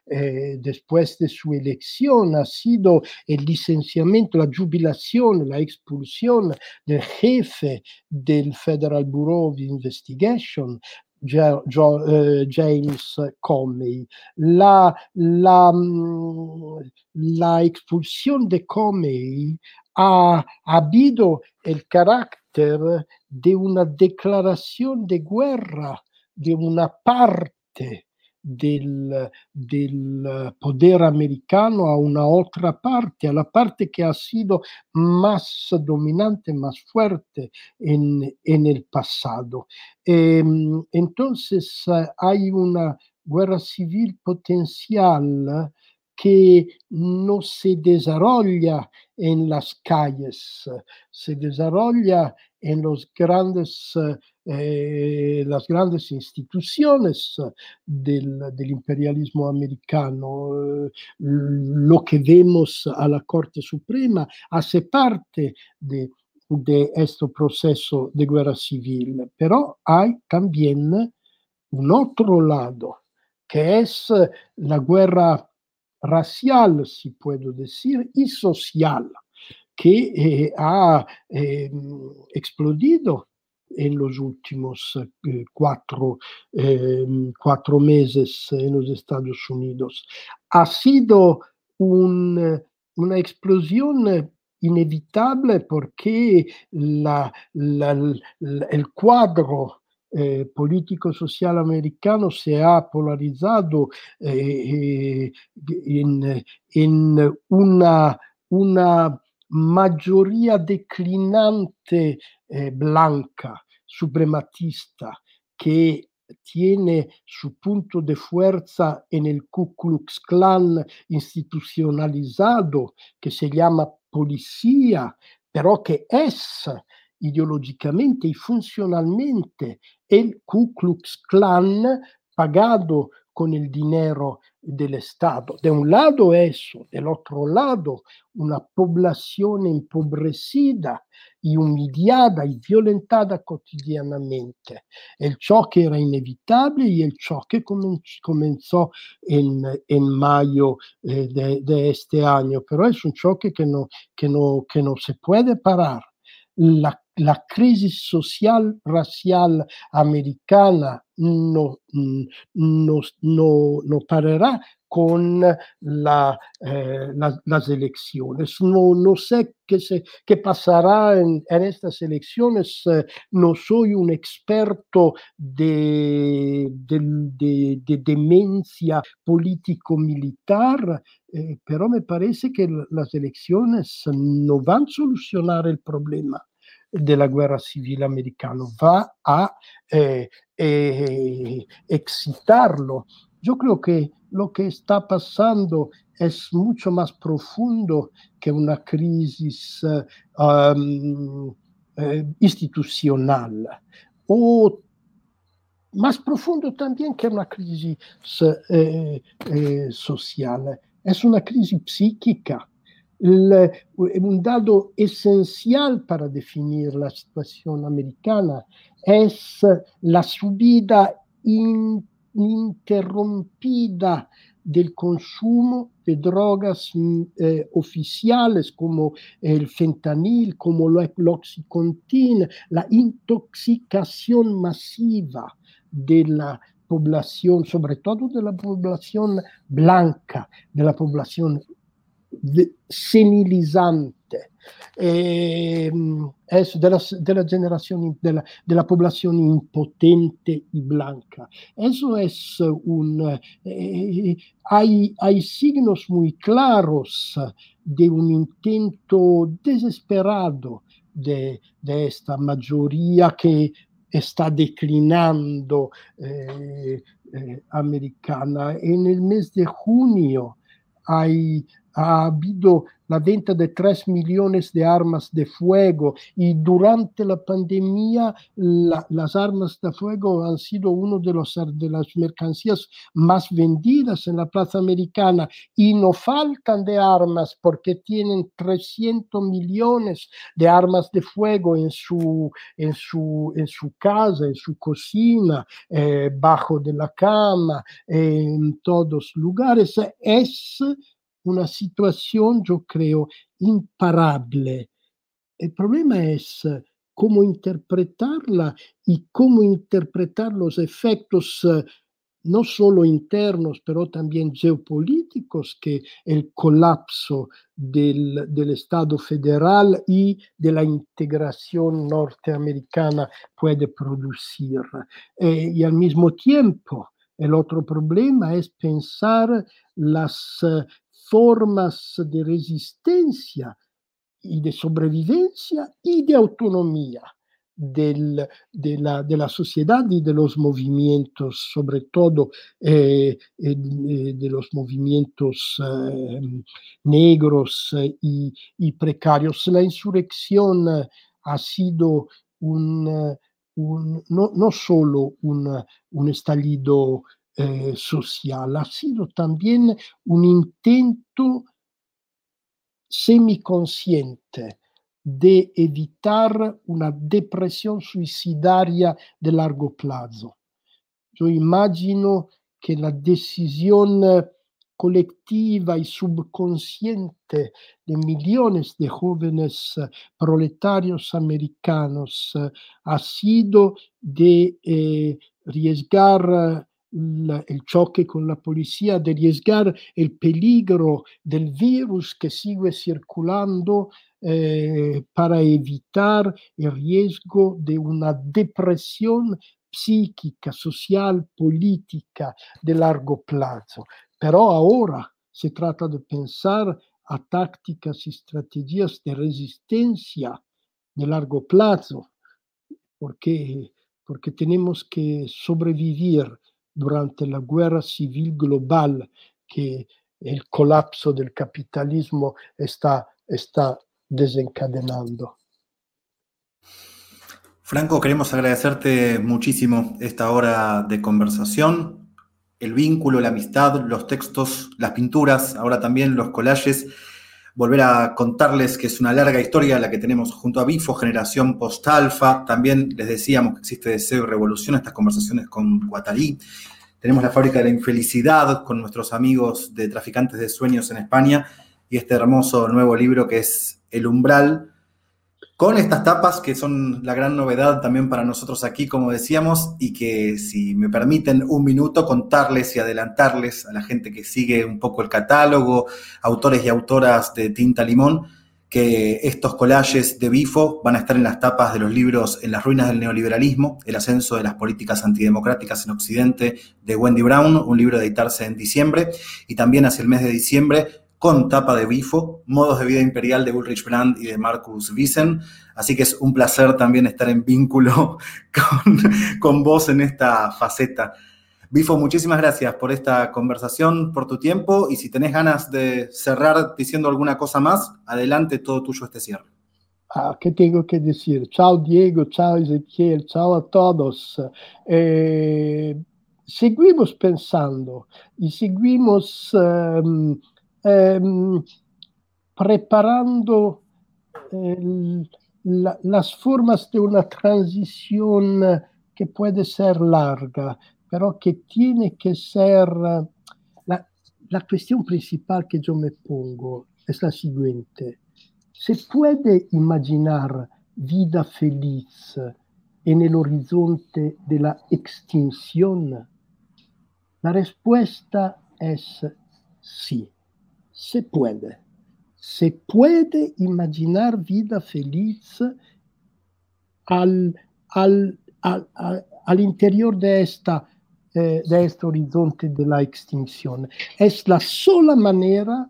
eh, después de su elección ha sido el licenciamiento, la jubilación, la expulsión del jefe del Federal Bureau of Investigation, eh, James Comey. La, la, mm, la expulsión de Comey ha habido el carácter de una declaración de guerra de una parte del, del, poder americano a una parte, a la parte que ha sido más dominante, más fuerte en, en el pasado. Eh, entonces hay una guerra civil potencial que no se desarrolla en las calles, se desarrolla en los grandes, eh, las grandes instituciones del, del imperialismo americano. Eh, lo que vemos a la Corte Suprema hace parte de, de este proceso de guerra civil, pero hay también un otro lado, que es la guerra racial, si puedo decir, y social, que eh, ha eh, explodido en los últimos eh, cuatro, cuatro, meses en los Estados Unidos. Ha sido un, una explosión inevitable porque la, la, el cuadro eh, político-social americano se ha polarizado eh, en, en una, una, mayoría declinante eh, blanca, suprematista, que tiene su punto de fuerza en el Ku Klux Klan institucionalizado, que se llama policía, pero que es ideológicamente y funcionalmente el Ku Klux Klan pagado con el dinero del Estado. De un lado eso, del otro lado una población empobrecida y humillada y violentada cotidianamente. El choque era inevitable y el choque comenzó en, en mayo eh, de, de, este año, pero es un choque que no, que no, no se puede parar. La la crisis social racial americana no, no, no, no parará con la, eh, la, las elecciones. No, no sé qué, se, qué pasará en, estas elecciones. Eh, no soy un experto de, de, de, de demencia político-militar, eh, pero me parece que las elecciones no van a solucionar el problema de la guerra civil americana, va a eh, eh, excitarlo. Yo creo que lo que está pasando es mucho más profundo que una crisis um, eh, institucional o más profundo también que una crisis eh, eh, social. Es una crisis psíquica el, un dado esencial para definir la situación americana es la subida ininterrumpida del consumo de drogas eh, oficiales como el fentanil, como el oxycontin, la intoxicación masiva de la población, sobre todo de la población blanca, de la población senilizzante eh, della, della, generazione della, della, popolazione impotente e blanca. Eso es un eh, hay, hay signos muy claros di un intento desesperado de, de esta maggioria che sta declinando eh, eh, americana e nel mese di junio hai ha habido la venta de 3 millones de armas de fuego y durante la pandemia la, las armas de fuego han sido una de, los, de las mercancías más vendidas en la plaza americana y no faltan de armas porque tienen 300 millones de armas de fuego en su, en su, en su casa, en su cocina, eh, bajo de la cama, en todos lugares. Es una situación, yo creo, imparable. El problema eh, cómo interpretarla y cómo interpretar los efectos no solo internos, pero también geopolíticos que el colapso del, del, Estado federal y de la integración norteamericana puede producir. Eh, y al mismo tiempo, el problema es pensar las formas de resistencia y de sobrevivencia y de autonomía del, de, la, de, la, sociedad y de los movimientos, sobre todo eh, eh, de los movimientos eh, negros y, y, precarios. La insurrección ha sido un, un, no, no, solo un, un estallido eh, social, ha sido también un intento semiconsciente de evitar una depresión suicidaria de largo plazo. Yo imagino que la decisión colectiva y subconsciente de millones de jóvenes proletarios americanos ha sido de eh, arriesgar el choque con la policía, de arriesgar el peligro del virus que sigue circulando eh, para evitar el riesgo de una depresión psíquica, social, política de largo plazo. Pero ahora se trata de pensar a tácticas y estrategias de resistencia de largo plazo, porque, porque tenemos que sobrevivir durante la guerra civil global que el colapso del capitalismo está, está desencadenando. Franco, queremos agradecerte muchísimo esta hora de conversación, el vínculo, la amistad, los textos, las pinturas, ahora también los collages. Volver a contarles que es una larga historia la que tenemos junto a Bifo, generación post-alfa. También les decíamos que existe Deseo y Revolución, estas conversaciones con Guatarí. Tenemos la fábrica de la infelicidad con nuestros amigos de Traficantes de Sueños en España y este hermoso nuevo libro que es El Umbral, con estas tapas que son la gran novedad también para nosotros aquí, como decíamos, y que si me permiten un minuto contarles y adelantarles a la gente que sigue un poco el catálogo, autores y autoras de Tinta Limón, que estos collages de Bifo van a estar en las tapas de los libros En las ruinas del neoliberalismo, el ascenso de las políticas antidemocráticas en Occidente de Wendy Brown, un libro de editarse en diciembre, y también hacia el mes de diciembre con tapa de bifo, modos de vida imperial de Ulrich Brandt y de Marcus Wiesen. Así que es un placer también estar en vínculo con, vos en esta faceta. Bifo, muchísimas gracias por esta conversación, por tu tiempo y si tenés ganas de cerrar diciendo alguna cosa más, adelante, todo tuyo este cierre. Ah, ¿Qué tengo que decir? Chao Diego, chao Ezequiel, chao a todos. Eh, seguimos pensando y seguimos... Em, Em, preparando las formas una transición que puede ser larga, pero que tiene que ser... La, la cuestión principal que yo me pongo es la siguiente. ¿Se puede imaginar vida feliz en el horizonte de la extinción? La respuesta es sí se puede. Se puede imaginar vida feliz al, al, al, al interior de, esta, eh, de este horizonte de la extinción. Es la sola manera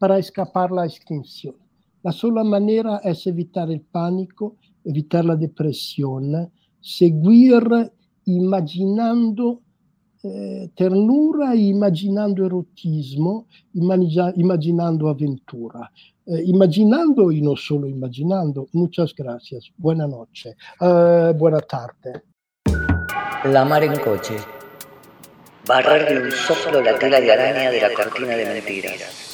para escapar la extinción. La sola manera es evitar el pánico, evitar la depresión, seguir imaginando eh, ternura e imaginando erotismo, imaginando aventura. Eh, imaginando y no solo imaginando. Muchas gracias. Buenas noches. Uh, buena tarde. La mar en coche. Barrer de un soplo la tela de araña de cortina de mentiras.